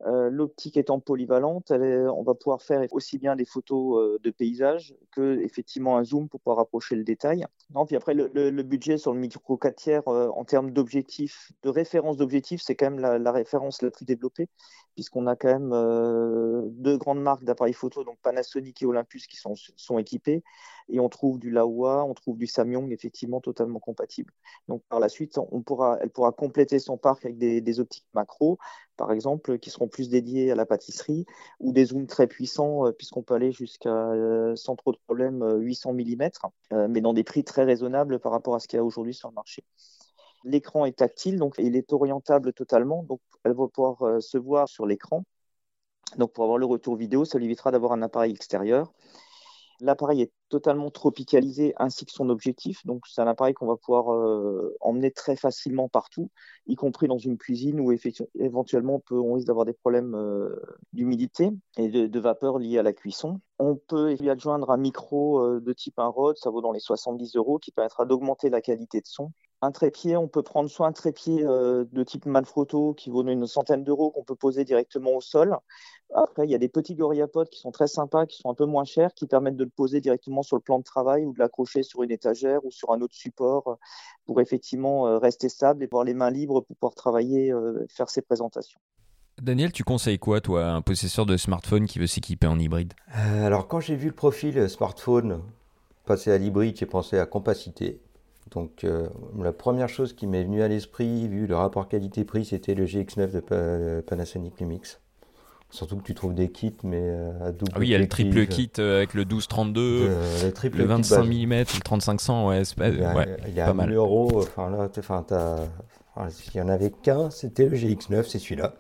euh, l'optique étant polyvalente, on va pouvoir faire aussi bien des photos euh, de paysage que effectivement un zoom pour pouvoir rapprocher le détail. Non, puis après le, budget sur le micro 4 tiers euh, en termes d'objectifs, de référence d'objectifs, c'est quand même la, référence la plus développée puisqu'on a quand même deux grandes marques d'appareils photo, donc Panasonic et Olympus qui sont, sont équipés et on trouve du Laowa, on trouve du Samyang effectivement totalement compatible. Donc par la suite, elle pourra compléter son parc avec des optiques macro par exemple, qui seront plus dédiés à la pâtisserie, ou des zooms très puissants, euh, puisqu'on peut aller jusqu'à, euh, sans trop de problème, 800 mm, mais dans des prix très raisonnables par rapport à ce qu'il y a aujourd'hui sur le marché. L'écran est tactile, donc il est orientable totalement, donc elle va pouvoir euh, se voir sur l'écran. Donc pour avoir le retour vidéo, ça lui évitera d'avoir un appareil extérieur. L'appareil est totalement tropicalisé ainsi que son objectif. Donc, c'est un appareil qu'on va pouvoir euh, emmener très facilement partout, y compris dans une cuisine où éventuellement on, peut, risque d'avoir des problèmes euh, d'humidité et de, vapeur liés à la cuisson. On peut lui adjoindre un micro euh, de type un Rode, ça vaut dans les 70 euros, qui permettra d'augmenter la qualité de son. Un trépied, on peut prendre soit un trépied de type Manfrotto qui vaut une centaine d'euros qu'on peut poser directement au sol, après, il y a des petits gorillapodes qui sont très sympas, qui sont un peu moins chers, qui permettent de le poser directement sur le plan de travail ou de l'accrocher sur une étagère ou sur un autre support euh, pour effectivement euh, rester stable et avoir les mains libres pour pouvoir travailler, euh, faire ses présentations. Daniel, tu conseilles quoi, toi, un possesseur de smartphone qui veut s'équiper en hybride? Alors, quand j'ai vu le profil smartphone passer à l'hybride, j'ai pensé à compacité. Donc, la première chose qui m'est venue à l'esprit, vu le rapport qualité-prix, c'était le GX9 de Panasonic Lumix. Surtout que tu trouves des kits, mais euh, à double. Ah oui, il y a le triple kit euh, avec le 1232, euh, le, le 25 mm, le 3500, ouais, c'est pas, il y a, ouais, il y a pas mal. euros, enfin là, enfin, s'il y en avait qu'un, c'était le GX9, c'est celui-là.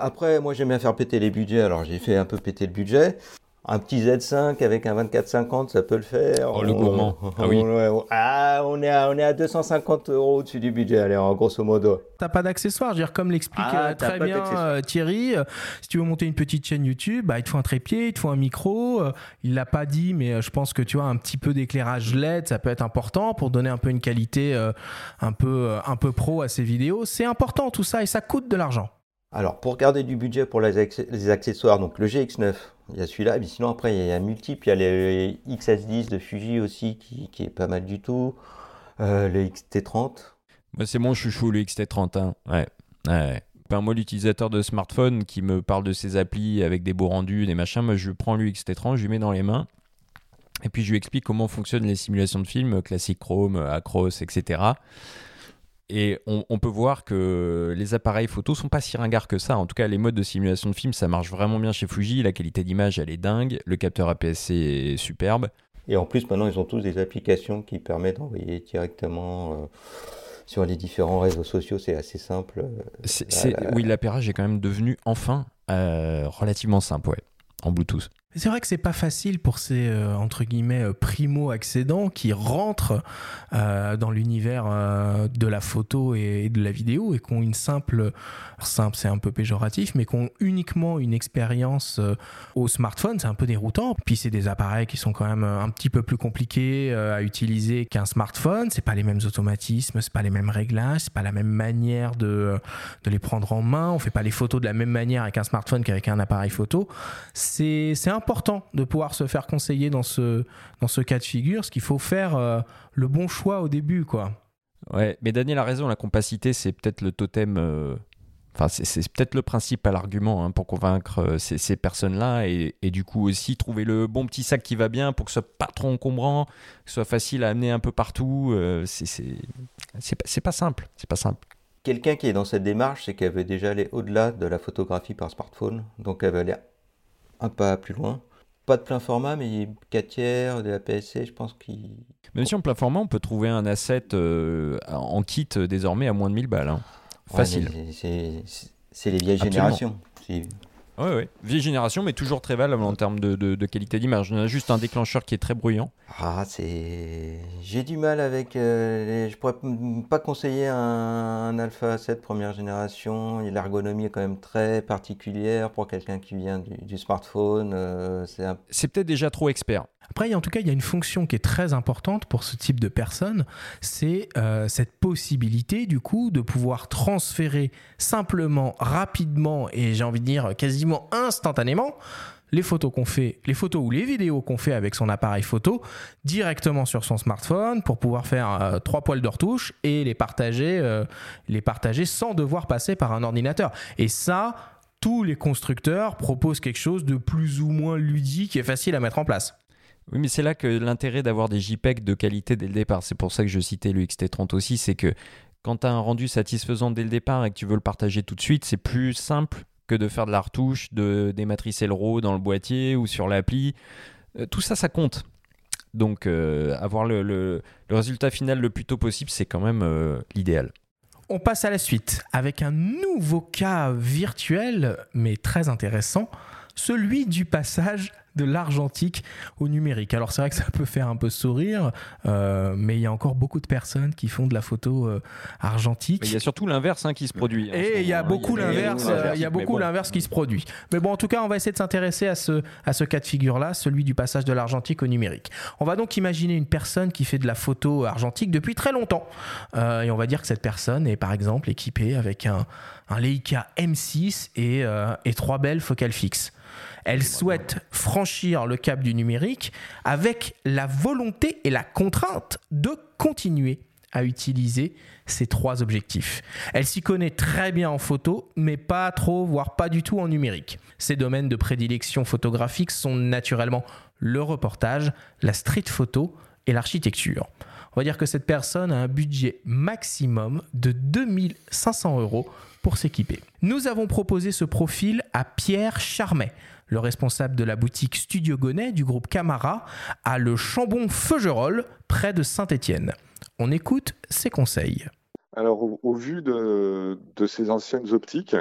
après, moi j'aime bien faire péter les budgets, alors j'ai fait un peu péter le budget. Un petit Z5 avec un 2450, ça peut le faire. Oh, le gourmand. ah oui. Ah, on est à, on est à 250 euros au-dessus du budget, allez, en grosso modo. T'as pas d'accessoires, je veux dire, comme l'explique ah, euh, très bien euh, Thierry, euh, si tu veux monter une petite chaîne YouTube, bah, il te faut un trépied, il te faut un micro. il l'a pas dit, mais je pense que tu vois, un petit peu d'éclairage LED, ça peut être important pour donner un peu une qualité un, peu, un peu pro à ces vidéos. C'est important tout ça et ça coûte de l'argent. Alors, pour garder du budget pour les, accessoires, donc le GX9, il y a celui-là, mais sinon après il y a multiple, il y a les XS10 de Fuji aussi qui, est pas mal du tout, euh, le XT30. Bah, c'est mon chouchou le XT30, hein. ouais. ouais. moi, l'utilisateur de smartphone qui me parle de ses applis avec des beaux rendus, des machins, moi je prends le XT30, je lui mets dans les mains, et puis je lui explique comment fonctionnent les simulations de films, classique Chrome, Acros, etc. Et on, peut voir que les appareils photo sont pas si ringards que ça. En tout cas, les modes de simulation de film, ça marche vraiment bien chez Fuji. La qualité d'image, elle est dingue. Le capteur APS-C est superbe. Et en plus, maintenant, ils ont tous des applications qui permettent d'envoyer directement euh, sur les différents réseaux sociaux. C'est assez simple. Oui, l'appairage est quand même devenu enfin euh, relativement simple, ouais, en Bluetooth. C'est vrai que c'est pas facile pour ces euh, entre guillemets euh, primo accédants qui rentrent euh, dans l'univers de la photo et, de la vidéo et qui ont une simple, simple c'est un peu péjoratif, mais qui ont uniquement une expérience au smartphone, c'est un peu déroutant. Puis c'est des appareils qui sont quand même un petit peu plus compliqués à utiliser qu'un smartphone. C'est pas les mêmes automatismes, c'est pas les mêmes réglages, c'est pas la même manière de, de les prendre en main. On fait pas les photos de la même manière avec un smartphone qu'avec un appareil photo. C'est important de pouvoir se faire conseiller dans ce, dans ce cas de figure, ce qu'il faut faire euh, le bon choix au début, quoi. Ouais, mais Daniel a raison, la compacité, c'est peut-être le totem. Euh, enfin, c'est peut-être le principal argument hein, pour convaincre euh, ces, personnes-là et, du coup aussi trouver le bon petit sac qui va bien pour que ce soit pas trop encombrant, que ce soit facile à amener un peu partout. c'est pas simple. C'est pas simple. Quelqu'un qui est dans cette démarche, c'est qu'elle veut déjà aller au-delà de la photographie par smartphone, donc elle veut aller un pas plus loin. Pas de plein format, mais 4 tiers, de la PSC, je pense qu'il. Même si en plein format, on peut trouver un asset euh, en kit euh, désormais à moins de 1000 balles. Hein. Facile. c'est les vieilles générations. Oui, oui. Vieille génération, mais toujours très valable en termes de, de, qualité d'image. On a juste un déclencheur qui est très bruyant. Ah, c'est. J'ai du mal avec. Euh, Je pourrais pas conseiller un, Alpha 7 première génération. L'ergonomie est quand même très particulière pour quelqu'un qui vient du, smartphone. Euh, c'est peut-être déjà trop expert. Après, en tout cas, il y a une fonction qui est très importante pour ce type de personnes, c'est euh, cette possibilité du coup de pouvoir transférer simplement, rapidement et j'ai envie de dire quasiment instantanément les photos qu'on fait, les photos ou les vidéos qu'on fait avec son appareil photo directement sur son smartphone pour pouvoir faire euh, trois poils de retouche et les partager, euh, les partager sans devoir passer par un ordinateur. Et ça, tous les constructeurs proposent quelque chose de plus ou moins ludique et facile à mettre en place. Oui, mais c'est là que l'intérêt d'avoir des JPEG de qualité dès le départ, c'est pour ça que je citais le XT30 aussi, c'est que quand tu as un rendu satisfaisant dès le départ et que tu veux le partager tout de suite, c'est plus simple que de faire de la retouche, de dématricer le RAW dans le boîtier ou sur l'appli. Euh, tout ça, ça compte. Donc, euh, avoir le, résultat final le plus tôt possible, c'est quand même euh, l'idéal. On passe à la suite avec un nouveau cas virtuel, mais très intéressant, celui du passage de l'argentique au numérique. Alors c'est vrai que ça peut faire un peu sourire, euh, mais il y a encore beaucoup de personnes qui font de la photo euh, argentique. il y a surtout l'inverse hein, qui se produit. Et il y a beaucoup l'inverse, il y a beaucoup l'inverse qui se produit. Mais bon, en tout cas, on va essayer de s'intéresser à ce, à ce cas de figure-là, celui du passage de l'argentique au numérique. On va donc imaginer une personne qui fait de la photo argentique depuis très longtemps. Euh, et on va dire que cette personne est par exemple équipée avec un, un Leica M6 et, et trois belles focales fixes. Elle souhaite franchir le cap du numérique avec la volonté et la contrainte de continuer à utiliser ces trois objectifs. Elle s'y connaît très bien en photo, mais pas trop, voire pas du tout en numérique. Ses domaines de prédilection photographique sont naturellement le reportage, la street photo et l'architecture. On va dire que cette personne a un budget maximum de 2500 euros pour s'équiper. Nous avons proposé ce profil à Pierre Charmet, le responsable de la boutique Studio Gonnet du groupe Camara, à Le Chambon-Feugerolles, près de Saint-Étienne. On écoute ses conseils. Alors, au, vu de, ces anciennes optiques,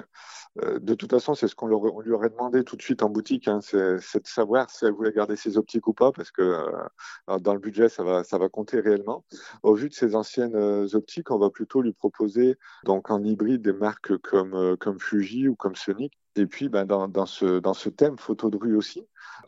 euh, de toute façon, c'est ce qu'on lui aurait demandé tout de suite en boutique, hein, c'est de savoir si elle voulait garder ses optiques ou pas, parce que euh, dans le budget, ça va, ça va compter réellement. Au vu de ces anciennes euh, optiques, on va plutôt lui proposer donc en hybride des marques comme, comme Fuji ou comme Sonic, et puis, ben, dans, ce thème photo de rue aussi,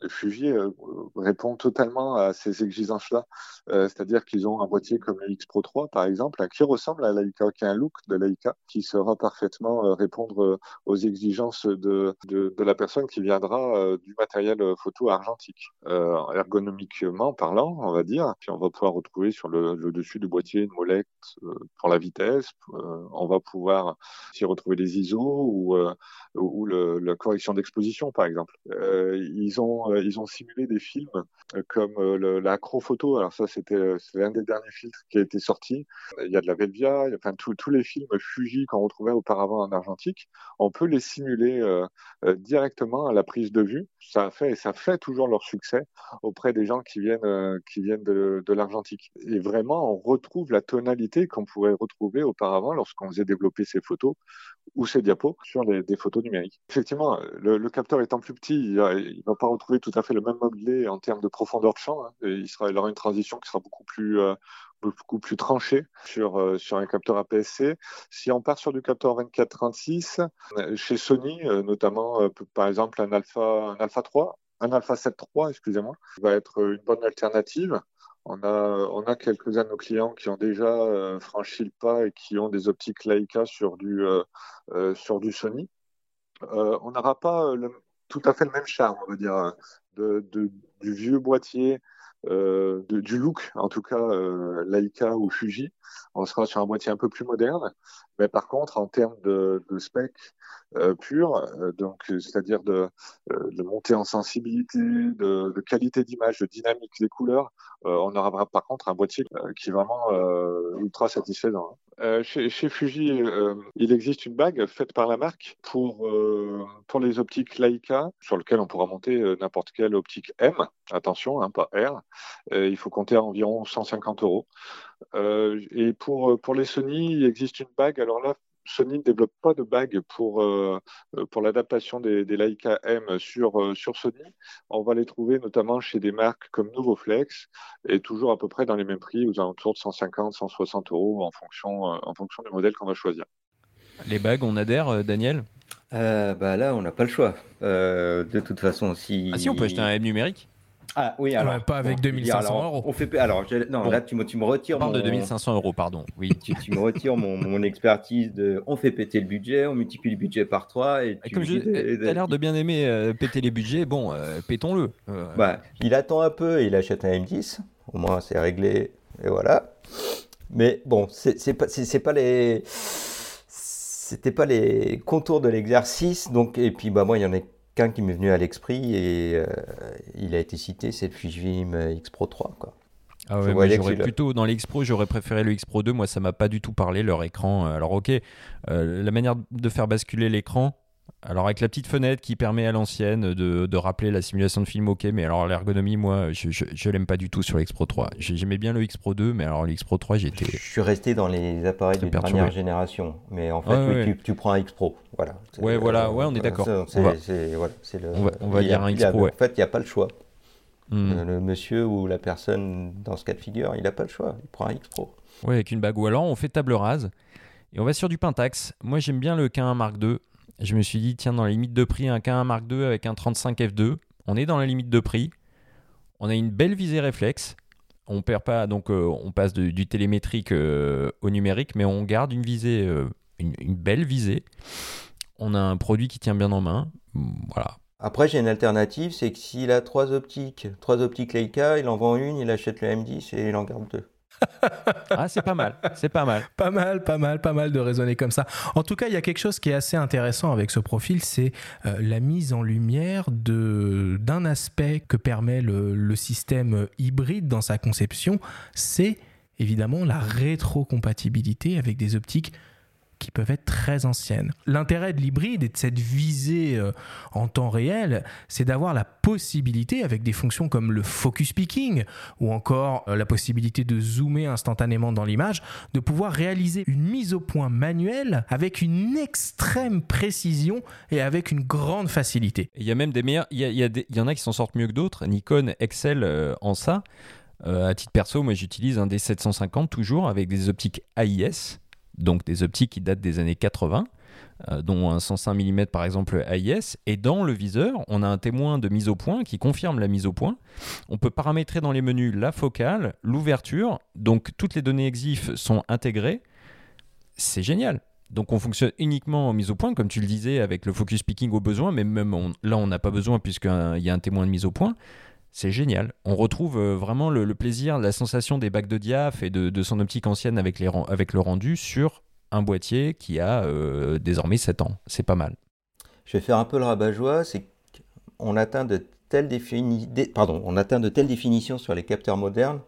Fuji euh, répond totalement à ces exigences-là. Euh, c'est-à-dire qu'ils ont un boîtier comme le X Pro 3, par exemple, qui ressemble à Leica, qui a un look de Leica, qui saura parfaitement euh, répondre aux exigences de, de, la personne qui viendra du matériel photo argentique. ergonomiquement parlant, on va dire, puis on va pouvoir retrouver sur le, dessus du boîtier une molette pour la vitesse. on va pouvoir s'y retrouver les ISO ou, ou la correction d'exposition, par exemple. Ils, ont, euh, ils ont simulé des films euh, comme l'acro-photo. Alors ça, c'était l'un des derniers films qui a été sorti. Il y a de la Velvia, enfin, tous les films Fuji qu'on retrouvait auparavant en argentique. On peut les simuler directement à la prise de vue. Ça a fait ça fait toujours leur succès auprès des gens qui viennent, qui viennent de, de l'argentique. Et vraiment, on retrouve la tonalité qu'on pourrait retrouver auparavant lorsqu'on faisait développer ces photos ou ces diapos sur des photos numériques effectivement, le, capteur étant plus petit, il ne va pas retrouver tout à fait le même modelé en termes de profondeur de champ. Hein, il, sera, il aura une transition qui sera beaucoup plus, euh, beaucoup plus tranchée sur, euh, sur un capteur APS-C. Si on part sur du capteur 24-36, chez Sony, notamment par exemple un Alpha, un Alpha 3, un Alpha 7 III, excusez-moi, va être une bonne alternative. On a, on a quelques-uns de nos clients qui ont déjà franchi le pas et qui ont des optiques Leica sur du, sur du Sony. on n'aura pas le, tout à fait le même charme, on va dire, de, du vieux boîtier, euh, du look, en tout cas euh, Leica ou Fuji. On sera sur un boîtier un peu plus moderne, mais par contre, en termes de, spec euh, pur, euh, donc c'est-à-dire de, euh, montée en sensibilité, de, qualité d'image, de dynamique des couleurs, on aura par contre un boîtier qui est vraiment ultra satisfaisant. Hein. Chez, chez, Fuji, il existe une bague faite par la marque pour pour les optiques Leica, sur lequel on pourra monter n'importe quelle optique M. Attention, hein, pas R. il faut compter à environ 150 euros. Euh, et pour, pour les Sony, il existe une bague. Alors là, Sony ne développe pas de bague pour, euh, pour l'adaptation des, des, Leica M sur, euh, sur Sony. On va les trouver notamment chez des marques comme Novoflex et toujours à peu près dans les mêmes prix, aux alentours de 150, 160 euros en fonction, en fonction du modèle qu'on va choisir. Les bagues, on adhère, Daniel? Bah Là, on n'a pas le choix. de toute façon, si. Ah si, on peut acheter un M numérique ah oui, alors. pas avec 2500 euros. On fait, alors, non, là, tu me, tu me retires. On parle de 2500 euros, pardon. Oui. tu, tu me retires mon, mon, expertise de. On fait péter le budget, on multiplie le budget par 3. Et, tu comme je. as l'air de bien aimer euh, péter les budgets, bon, euh, pétons-le. Euh. Bah, il attend un peu et il achète un M10. Au moins, c'est réglé. Et voilà. Mais bon, c'est pas, pas les. C'était pas les contours de l'exercice. Donc, et puis, bah, moi, il y en a qui m'est venu à l'esprit et euh, il a été cité, c'est le Fujifilm X Pro 3. Quoi. Ah ouais, j'aurais plutôt dans l'X Pro, j'aurais préféré le X Pro 2. Moi, ça m'a pas du tout parlé leur écran. Alors ok, euh, la manière de faire basculer l'écran, alors avec la petite fenêtre qui permet à l'ancienne de, de, rappeler la simulation de film, ok, mais alors l'ergonomie, moi, je, je, l'aime pas du tout sur l'X Pro 3. J'aimais bien le X Pro 2, mais alors l'X Pro 3, j'étais... Je suis resté dans les appareils de dernière génération, mais en fait, Tu, tu, prends un X Pro, voilà. Ouais, voilà, ouais, on est d'accord. On, va, on va, on va dire un X Pro, En fait, il n'y a pas le choix. Hmm. Euh, le monsieur ou la personne dans ce cas de figure, il n'a pas le choix, il prend un X Pro. Ouais, avec une bague. Ou alors, on fait table rase. Et on va sur du Pentax. Moi, j'aime bien le K1 Mark II. Je me suis dit, tiens, dans la limite de prix, un K1 Mark II avec un 35 f2, on est dans la limite de prix. On a une belle visée réflexe. On perd pas, donc euh, on passe du télémétrique euh, au numérique, mais on garde une visée, euh, une, belle visée. On a un produit qui tient bien en main. Voilà. Après, j'ai une alternative, c'est que s'il a trois optiques, trois optiques Leica, il en vend une, il achète le M10 et il en garde deux ah, c'est pas mal, c'est pas mal. Pas mal, pas mal, pas mal de raisonner comme ça. En tout cas, il y a quelque chose qui est assez intéressant avec ce profil, c'est euh, la mise en lumière d'un aspect que permet le, le système hybride dans sa conception, c'est évidemment la rétrocompatibilité avec des optiques qui peuvent être très anciennes. L'intérêt de l'hybride et de cette visée euh, en temps réel, c'est d'avoir la possibilité, avec des fonctions comme le focus picking ou encore euh, la possibilité de zoomer instantanément dans l'image, de pouvoir réaliser une mise au point manuelle avec une extrême précision et avec une grande facilité. Il y a même des meilleurs, il y, il y en a qui s'en sortent mieux que d'autres. Nikon excelle euh, en ça. à titre perso, moi j'utilise un D750 toujours avec des optiques AIS donc des optiques qui datent des années 80, euh, dont un 105 mm par exemple AIS. Et dans le viseur, on a un témoin de mise au point qui confirme la mise au point. On peut paramétrer dans les menus la focale, l'ouverture, donc toutes les données EXIF sont intégrées. C'est génial. Donc on fonctionne uniquement en mise au point, comme tu le disais, avec le focus picking au besoin, mais même là on n'a pas besoin puisqu'il y a un témoin de mise au point c'est génial. On retrouve euh, vraiment le, plaisir, la sensation des bacs de diaph et de, son optique ancienne avec, le rendu sur un boîtier qui a euh, désormais 7 ans. C'est pas mal. Je vais faire un peu le rabat-joie, on atteint de telles définitions sur les capteurs modernes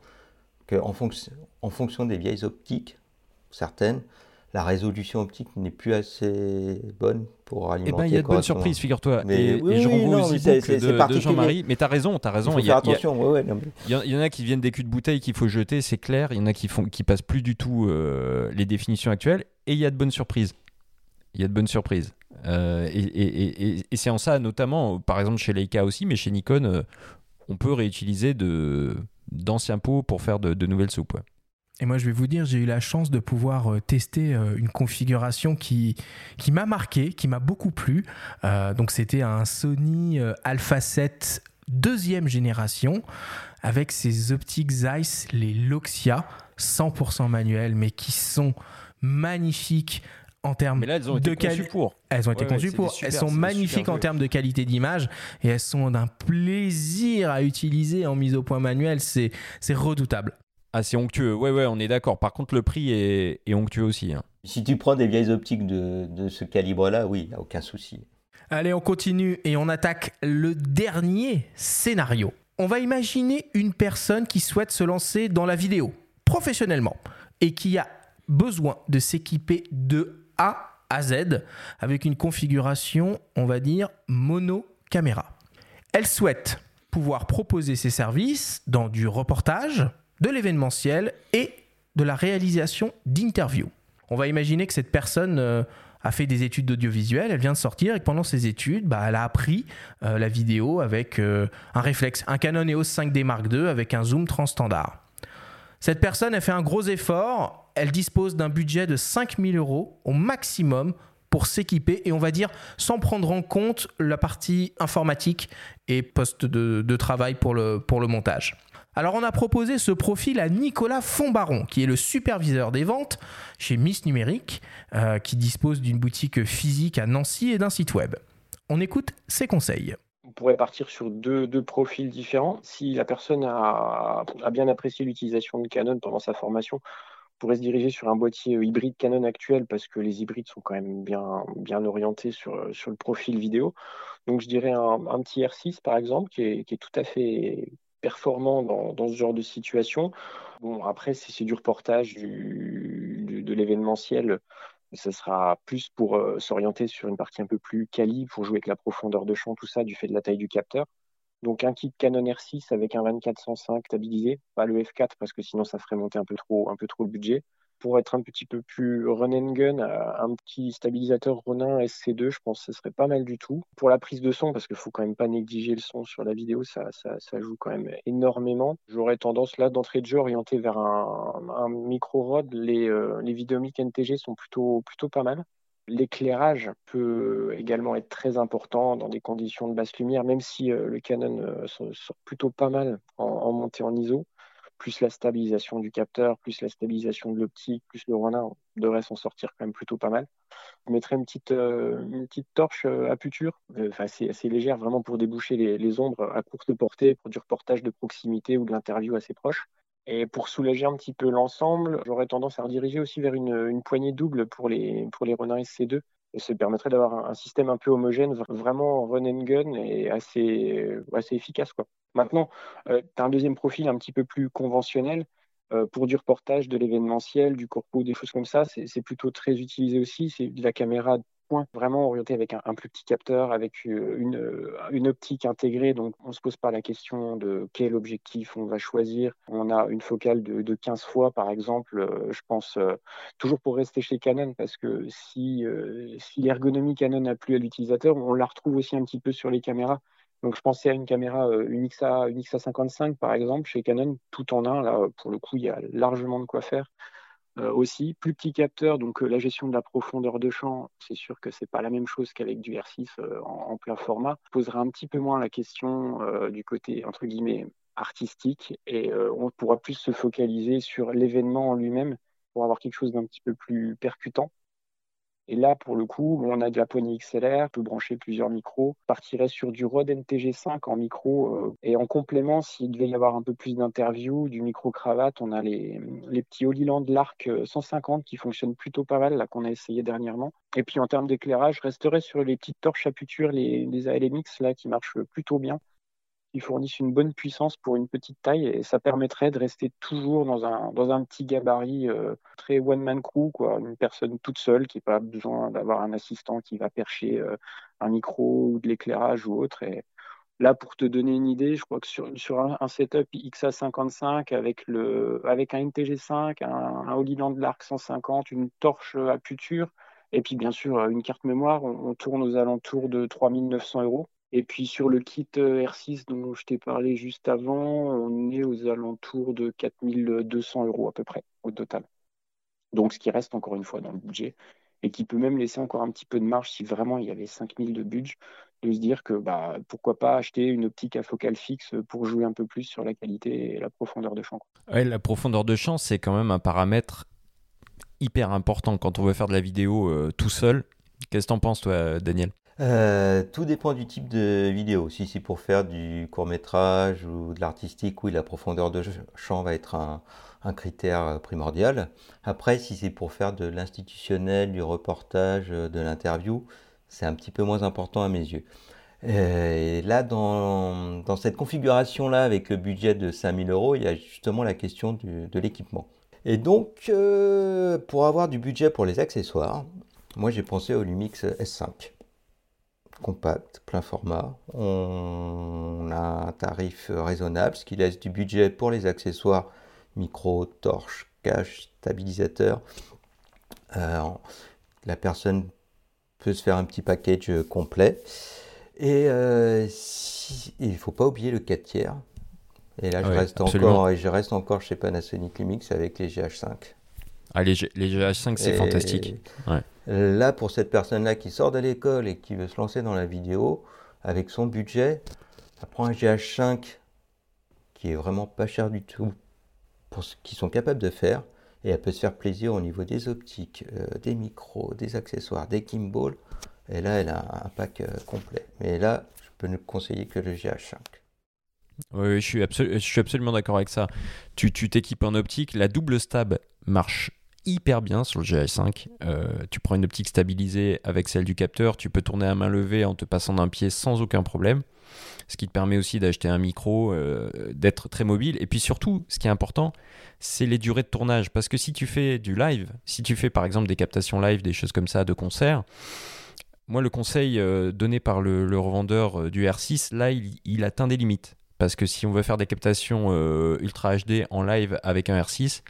qu'en fonction, en fonction des vieilles optiques, certaines, la résolution optique n'est plus assez bonne pour alimenter. Eh ben, il y a de bonnes surprises, figure-toi. Et, je renvoie aussi de, de Jean-Marie. Mais tu as raison, tu as raison. Il, faut faire attention. Il, y, en a qui viennent des culs de bouteille qu'il faut jeter, c'est clair. Il y en a qui font, qui passent plus du tout euh, les définitions actuelles. Et il y a de bonnes surprises. Il y a de bonnes surprises. et, c'est en ça, notamment, par exemple chez Leica aussi, mais chez Nikon, on peut réutiliser d'anciens pots pour faire de, nouvelles soupes. Et moi, je vais vous dire, j'ai eu la chance de pouvoir euh, tester euh, une configuration qui, qui m'a marqué, qui m'a beaucoup plu. Euh, donc, c'était un Sony Alpha 7 deuxième génération avec ses optiques Zeiss, les Loxia, 100% manuels, mais qui sont magnifiques en termes elles ont de qualité. pour. Elles ont été conçues pour. elles sont magnifiques en termes de qualité d'image et elles sont d'un plaisir à utiliser en mise au point manuel. C'est redoutable. Ah, c'est onctueux. Ouais, ouais, on est d'accord. Par contre, le prix est, onctueux aussi. Hein. Si tu prends des vieilles optiques de, ce calibre-là, oui, il a aucun souci. Allez, on continue et on attaque le dernier scénario. On va imaginer une personne qui souhaite se lancer dans la vidéo professionnellement et qui a besoin de s'équiper de A à Z avec une configuration, on va dire, mono caméra. Elle souhaite pouvoir proposer ses services dans du reportage, de l'événementiel et de la réalisation d'interviews. On va imaginer que cette personne euh, a fait des études d'audiovisuel, elle vient de sortir et pendant ses études, bah, elle a appris euh, la vidéo avec euh, un réflexe, un Canon EOS 5D Mark II avec un zoom transstandard. Cette personne a fait un gros effort, elle dispose d'un budget de 5000 euros au maximum pour s'équiper et on va dire sans prendre en compte la partie informatique et poste de, travail pour le, pour le montage. Alors on a proposé ce profil à Nicolas Fonbaron, qui est le superviseur des ventes chez Miss Numérique, euh, qui dispose d'une boutique physique à Nancy et d'un site web. On écoute ses conseils. On pourrait partir sur deux, profils différents. Si la personne a, bien apprécié l'utilisation de Canon pendant sa formation, on pourrait se diriger sur un boîtier hybride Canon actuel parce que les hybrides sont quand même bien, orientés sur, sur le profil vidéo. Donc je dirais un, petit R6 par exemple qui est tout à fait performant dans, ce genre de situation. Bon, après, c'est du reportage, du, de l'événementiel. Ce sera plus pour euh, s'orienter sur une partie un peu plus quali, pour jouer avec la profondeur de champ, tout ça, du fait de la taille du capteur. Donc un kit Canon R6 avec un 2405 stabilisé, pas le F4 parce que sinon ça ferait monter un peu trop, un peu trop le budget pour être un petit peu plus run and gun, euh, un petit stabilisateur Ronin SC2, je pense que ce serait pas mal du tout. Pour la prise de son, parce qu'il faut quand même pas négliger le son sur la vidéo, ça, ça, joue quand même énormément. J'aurais tendance là d'entrée de jeu orienté vers un, micro rod. Les, euh, NTG sont plutôt, pas mal. L'éclairage peut également être très important dans des conditions de basse lumière, même si euh, le Canon sort plutôt pas mal en, en montée en ISO plus la stabilisation du capteur, plus la stabilisation de l'optique, plus le Ronin, on devrait s'en sortir quand même plutôt pas mal. Je mettrai une petite, euh, torche euh, à puture, euh, assez, légère, vraiment pour déboucher les, ombres à courte portée, pour du reportage de proximité ou de l'interview assez proche. Et pour soulager un petit peu l'ensemble, j'aurais tendance à rediriger aussi vers une, poignée double pour les, pour les Ronin SC2, et ça permettrait d'avoir un, système un peu homogène, vraiment run and gun et assez, assez efficace. Quoi. Maintenant, euh, tu as un deuxième profil un petit peu plus conventionnel euh, pour du reportage, de l'événementiel, du corpo, des choses comme ça. C'est plutôt très utilisé aussi. C'est de la caméra vraiment orienté avec un, plus petit capteur, avec euh, une, euh, une, optique intégrée. Donc, on ne se pose pas la question de quel objectif on va choisir. On a une focale de, de 15 fois, par exemple. Euh, je pense toujours pour rester chez Canon, parce que si, si l'ergonomie Canon n'a plus à l'utilisateur, on la retrouve aussi un petit peu sur les caméras. Donc, je pensais à une caméra, une, XA, une XA55, par exemple, chez Canon, tout en un. Là, pour le coup, il y a largement de quoi faire. Euh, aussi. Plus petit capteur, donc euh, la gestion de la profondeur de champ, c'est sûr que c'est pas la même chose qu'avec du R6 euh, en, plein format. Posera un petit peu moins la question du côté entre guillemets artistique et on pourra plus se focaliser sur l'événement en lui-même pour avoir quelque chose d'un petit peu plus percutant. Et là, pour le coup, on a de la poignée XLR, on peut brancher plusieurs micros. On partirait sur du Rode NTG5 en micro. Euh, et en complément, s'il devait y avoir un peu plus d'interviews, du micro-cravate, on a les, les petits Holyland Lark 150 qui fonctionnent plutôt pas mal, là, qu'on a essayé dernièrement. Et puis en termes d'éclairage, je resterai sur les petites torches à puture, les, les ALMX, là, qui marchent plutôt bien ils fournissent une bonne puissance pour une petite taille et ça permettrait de rester toujours dans un, petit gabarit euh, très one-man crew, quoi, une personne toute seule qui n'a pas besoin d'avoir un assistant qui va percher euh, un micro ou de l'éclairage ou autre. Et là, pour te donner une idée, je crois que sur, un, setup XA55 avec, le, avec un NTG5, un, un Holyland Lark 150, une torche à puture, Et puis bien sûr, une carte mémoire, on, tourne aux alentours de 3900 euros. Et puis sur le kit R6 dont je t'ai parlé juste avant, on est aux alentours de 4200 euros à peu près au total. Donc ce qui reste encore une fois dans le budget et qui peut même laisser encore un petit peu de marge si vraiment il y avait 5000 de budget, de se dire que bah, pourquoi pas acheter une optique à focale fixe pour jouer un peu plus sur la qualité et la profondeur de champ. la profondeur de champ, c'est quand même un paramètre hyper important quand on veut faire de la vidéo euh, tout seul. Qu'est-ce que t'en penses, toi, Daniel? Euh, tout dépend du type de vidéo. Si c'est pour faire du court métrage ou de l'artistique, oui, la profondeur de champ va être un, critère primordial. Après, si c'est pour faire de l'institutionnel, du reportage, de l'interview, c'est un petit peu moins important à mes yeux. Et là, dans, cette configuration-là, avec le budget de 5000 euros, il y a justement la question de l'équipement. Et donc, euh, pour avoir du budget pour les accessoires, moi j'ai pensé au Lumix S5. Compact, plein format. On a un tarif raisonnable, ce qui laisse du budget pour les accessoires micro, torche, cache, stabilisateur. Euh, la personne peut se faire un petit package euh, complet. Et euh, il ne faut pas oublier le 4 tiers. Et là, je, reste, encore, et je reste encore chez Panasonic Lumix avec les GH5. Ah, les, GH5, c'est fantastique. Là, pour cette personne-là qui sort de l'école et qui veut se lancer dans la vidéo, avec son budget, elle prend un GH5 qui est vraiment pas cher du tout pour ce qu'ils sont capables de faire. Et elle peut se faire plaisir au niveau des optiques, euh, des micros, des accessoires, des gimbals. Et là, elle a un pack euh, complet. Mais là, je peux ne conseiller que le GH5. Oui, je suis, je suis absolument d'accord avec ça. Tu t'équipes en optique, la double stab marche hyper bien sur le GH5. Euh, tu prends une optique stabilisée avec celle du capteur, tu peux tourner à main levée en te passant d'un pied sans aucun problème. Ce qui te permet aussi d'acheter un micro, euh, d'être très mobile. Et puis surtout, ce qui est important, c'est les durées de tournage. Parce que si tu fais du live, si tu fais par exemple des captations live, des choses comme ça, de concert, moi le conseil euh, donné par le, revendeur du R6, là, il, atteint des limites. Parce que si on veut faire des captations Ultra HD en live avec un R6,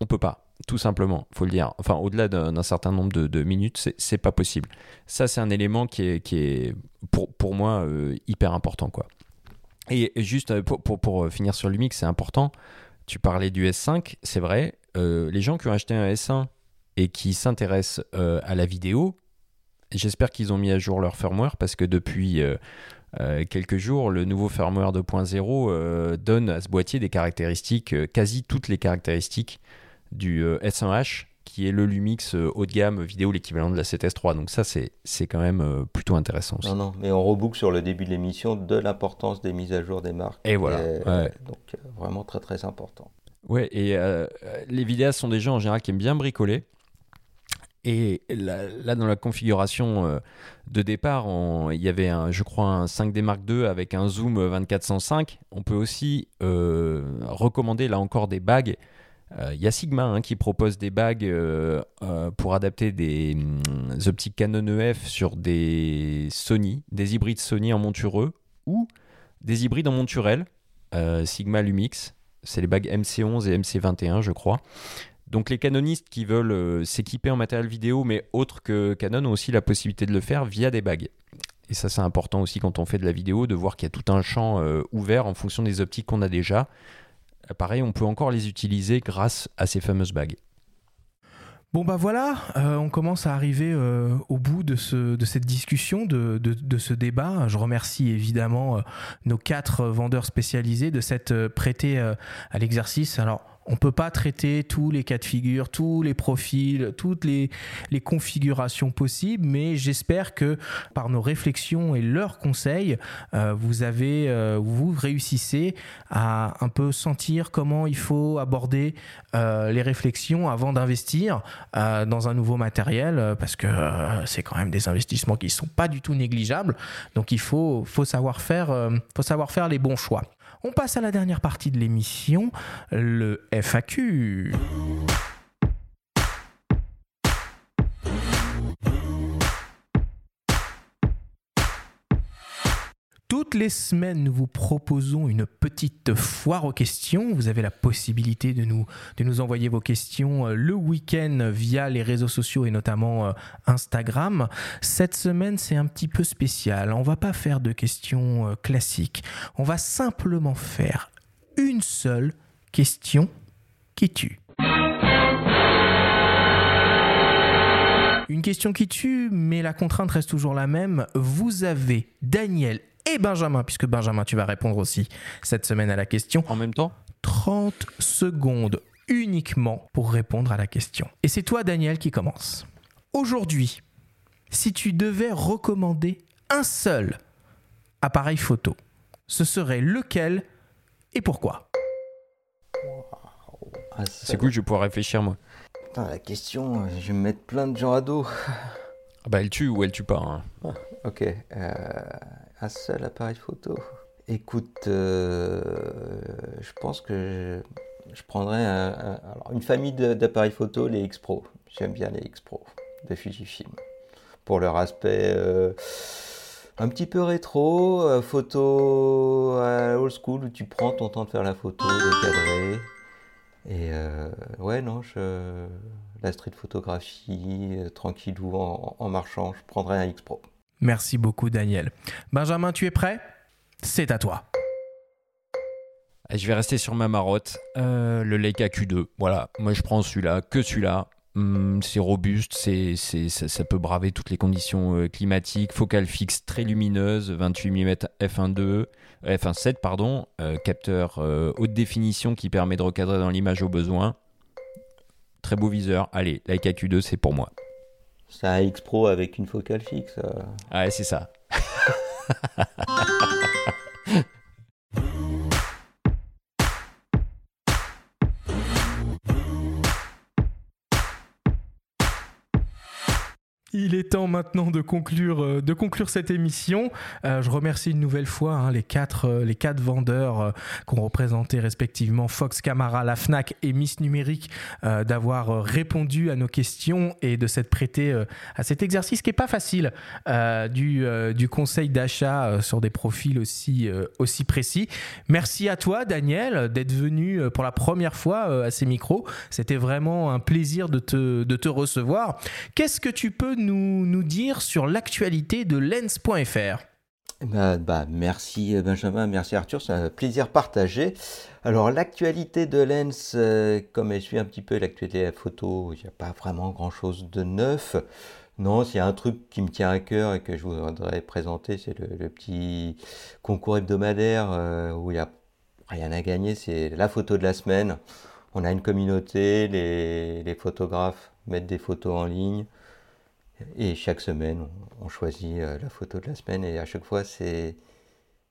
on peut pas tout simplement, faut le dire. Enfin, au-delà d'un certain nombre de, minutes, c'est pas possible. Ça, c'est un élément qui est, qui est pour, pour moi euh, hyper important, quoi. Et juste euh, pour, pour, pour euh, finir sur l'UMIX, c'est important. Tu parlais du S5, c'est vrai. les gens qui ont acheté un S1 et qui s'intéressent à la vidéo, j'espère qu'ils ont mis à jour leur firmware parce que depuis quelques jours, le nouveau firmware 2.0 donne à ce boîtier des caractéristiques, quasi toutes les caractéristiques du euh, S1H qui est le Lumix euh, haut de gamme vidéo, l'équivalent de la 7S3. Donc ça, c'est, c'est quand même euh, plutôt intéressant aussi. Non, non, mais on reboucle sur le début de l'émission de l'importance des mises à jour des marques. Et voilà. Donc vraiment très très important. Ouais, et les vidéastes sont des gens en général qui aiment bien bricoler. Et là, dans la configuration de départ, il y avait, un, je crois, un 5D Mark II avec un zoom 2405. On peut aussi recommander, là encore, des bagues il euh, y a Sigma hein, qui propose des bagues euh, euh, pour adapter des mm, optiques Canon EF sur des Sony, des hybrides Sony en montureux ou des hybrides en monturel. Sigma Lumix, c'est les bagues MC11 et MC21, je crois. Donc les canonistes qui veulent s'équiper en matériel vidéo, mais autres que Canon, ont aussi la possibilité de le faire via des bagues. Et ça, c'est important aussi quand on fait de la vidéo, de voir qu'il y a tout un champ ouvert en fonction des optiques qu'on a déjà. Euh, pareil, on peut encore les utiliser grâce à ces fameuses bagues. Bon bah voilà, euh, on commence à arriver euh, au bout de, ce, de cette discussion, de, de, ce débat. Je remercie évidemment nos quatre vendeurs spécialisés de s'être prêtés à l'exercice. Alors on peut pas traiter tous les cas de figure, tous les profils, toutes les, configurations possibles, mais j'espère que par nos réflexions et leurs conseils, euh, vous avez, euh, vous réussissez à un peu sentir comment il faut aborder euh, les réflexions avant d'investir dans un nouveau matériel, parce que c'est quand même des investissements qui ne sont pas du tout négligeables. Donc il faut, faut savoir faire, faut savoir faire les bons choix. On passe à la dernière partie de l'émission, le FAQ. Toutes les semaines, nous vous proposons une petite foire aux questions. Vous avez la possibilité de nous, envoyer vos questions euh, le week-end via les réseaux sociaux et notamment euh, Instagram. Cette semaine, c'est un petit peu spécial. On va pas faire de questions euh, classiques. On va simplement faire une seule question qui tue. Une question qui tue, mais la contrainte reste toujours la même. Vous avez Daniel et Benjamin, puisque Benjamin, tu vas répondre aussi cette semaine à la question. En même temps 30 secondes uniquement pour répondre à la question. Et c'est toi, Daniel, qui commence. Aujourd'hui, si tu devais recommander un seul appareil photo, ce serait lequel et pourquoi? Ah, C'est cool, je vais pouvoir réfléchir moi. Putain, la question, euh, je vais me mettre plein de gens à dos. Ah bah elle tue ou elle tue pas. hein. Ok. euh, un seul appareil photo. Écoute, euh, je pense que je, prendrais une famille d'appareils photo, les X Pro. J'aime bien les X Pro de Fujifilm. Pour leur aspect euh, un petit peu rétro, euh, photo à old school où tu prends ton temps de faire la photo, de cadrer. Et ouais, non, je, la street photographie, euh, tranquillou en, en marchant, je prendrais un X Pro. Merci beaucoup, Daniel. Benjamin, tu es prêt? C'est à toi. Je vais rester sur ma marotte. Euh, le Leica Q2. Voilà, moi je prends celui-là, que celui-là. Hum, c'est robuste, c'est, ça, peut braver toutes les conditions euh, climatiques. Focale fixe très lumineuse, 28 mm f1.2, euh, f1.7 pardon. euh, capteur haute définition qui permet de recadrer dans l'image au besoin. Très beau viseur. Allez, Leica Q2, c'est pour moi. C'est un X Pro avec une focale fixe. euh. Ouais, c'est ça. Il est temps maintenant de conclure, euh, cette émission. Euh, je remercie une nouvelle fois hein, les, quatre, euh, les quatre vendeurs euh, qui ont représenté respectivement Fox Camara, la FNAC et Miss Numérique d'avoir répondu à nos questions et de s'être prêté à cet exercice qui n'est pas facile du, conseil d'achat sur des profils aussi, précis. Merci à toi, Daniel, d'être venu pour la première fois à ces micros. C'était vraiment un plaisir de te, de te recevoir. Qu'est-ce que tu peux nous, nous dire sur l'actualité de lens.fr Bah, bah, merci euh, Benjamin, merci Arthur, c'est un plaisir partagé. Alors l'actualité de Lens, euh, comme elle suit un petit peu l'actualité de la photo, il n'y a pas vraiment grand-chose de neuf. Non, s'il y a un truc qui me tient à cœur et que je voudrais présenter, c'est le, petit concours hebdomadaire euh, où il n'y a rien à gagner, c'est la photo de la semaine. On a une communauté, les photographes mettent des photos en ligne. Et chaque semaine, on, choisit euh, la photo de la semaine et à chaque fois, c'est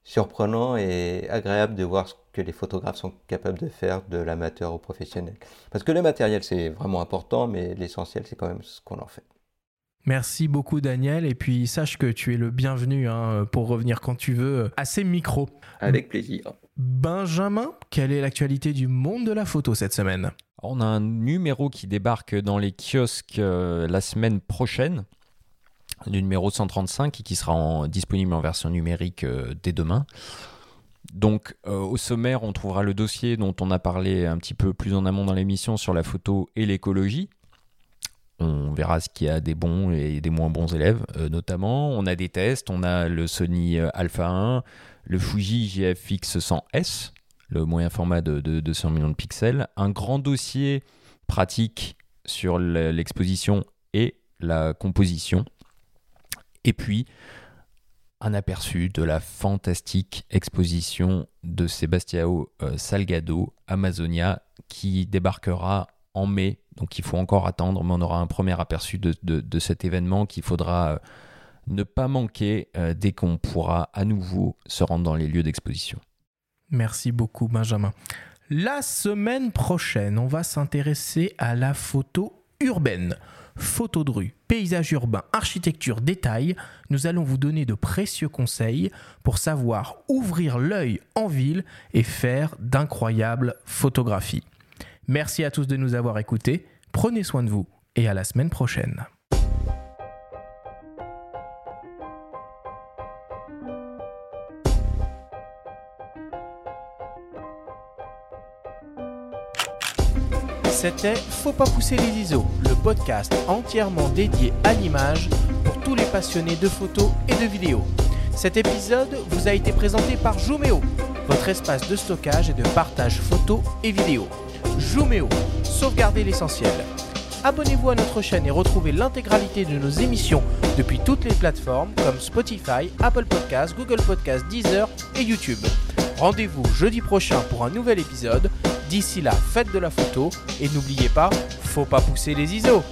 surprenant et agréable de voir ce que les photographes sont capables de faire de l'amateur au professionnel. Parce que le matériel, c'est vraiment important, mais l'essentiel, c'est quand même ce qu'on en fait. Merci beaucoup Daniel et puis sache que tu es le bienvenu hein, pour revenir quand tu veux à ces micros. Avec plaisir. Benjamin, quelle est l'actualité du monde de la photo cette semaine? On a un numéro qui débarque dans les kiosques euh, la semaine prochaine, le numéro 135, et qui sera en- disponible en version numérique euh, dès demain. Donc euh, au sommaire, on trouvera le dossier dont on a parlé un petit peu plus en amont dans l'émission sur la photo et l'écologie. On verra ce qu'il y a des bons et des moins bons élèves, euh, notamment. On a des tests, on a le Sony euh, Alpha 1, le Fuji GFX 100S, le moyen format de, de 200 millions de pixels, un grand dossier pratique sur le- l'exposition et la composition, et puis un aperçu de la fantastique exposition de Sebastião euh, Salgado Amazonia qui débarquera en mai. Donc il faut encore attendre, mais on aura un premier aperçu de, cet événement qu'il faudra euh, ne pas manquer euh, dès qu'on pourra à nouveau se rendre dans les lieux d'exposition. Merci beaucoup Benjamin. La semaine prochaine, on va s'intéresser à la photo urbaine. Photo de rue, paysage urbain, architecture, détail, nous allons vous donner de précieux conseils pour savoir ouvrir l'œil en ville et faire d'incroyables photographies. Merci à tous de nous avoir écoutés, prenez soin de vous et à la semaine prochaine. C'était Faut pas pousser les ISO, le podcast entièrement dédié à l'image pour tous les passionnés de photos et de vidéos. Cet épisode vous a été présenté par Joomeo, votre espace de stockage et de partage photos et vidéos. Jumeo, sauvegardez l'essentiel. Abonnez-vous à notre chaîne et retrouvez l'intégralité de nos émissions depuis toutes les plateformes comme Spotify, Apple Podcasts, Google Podcasts, Deezer et YouTube. Rendez-vous jeudi prochain pour un nouvel épisode. D'ici là, faites de la photo et n'oubliez pas, faut pas pousser les ISO.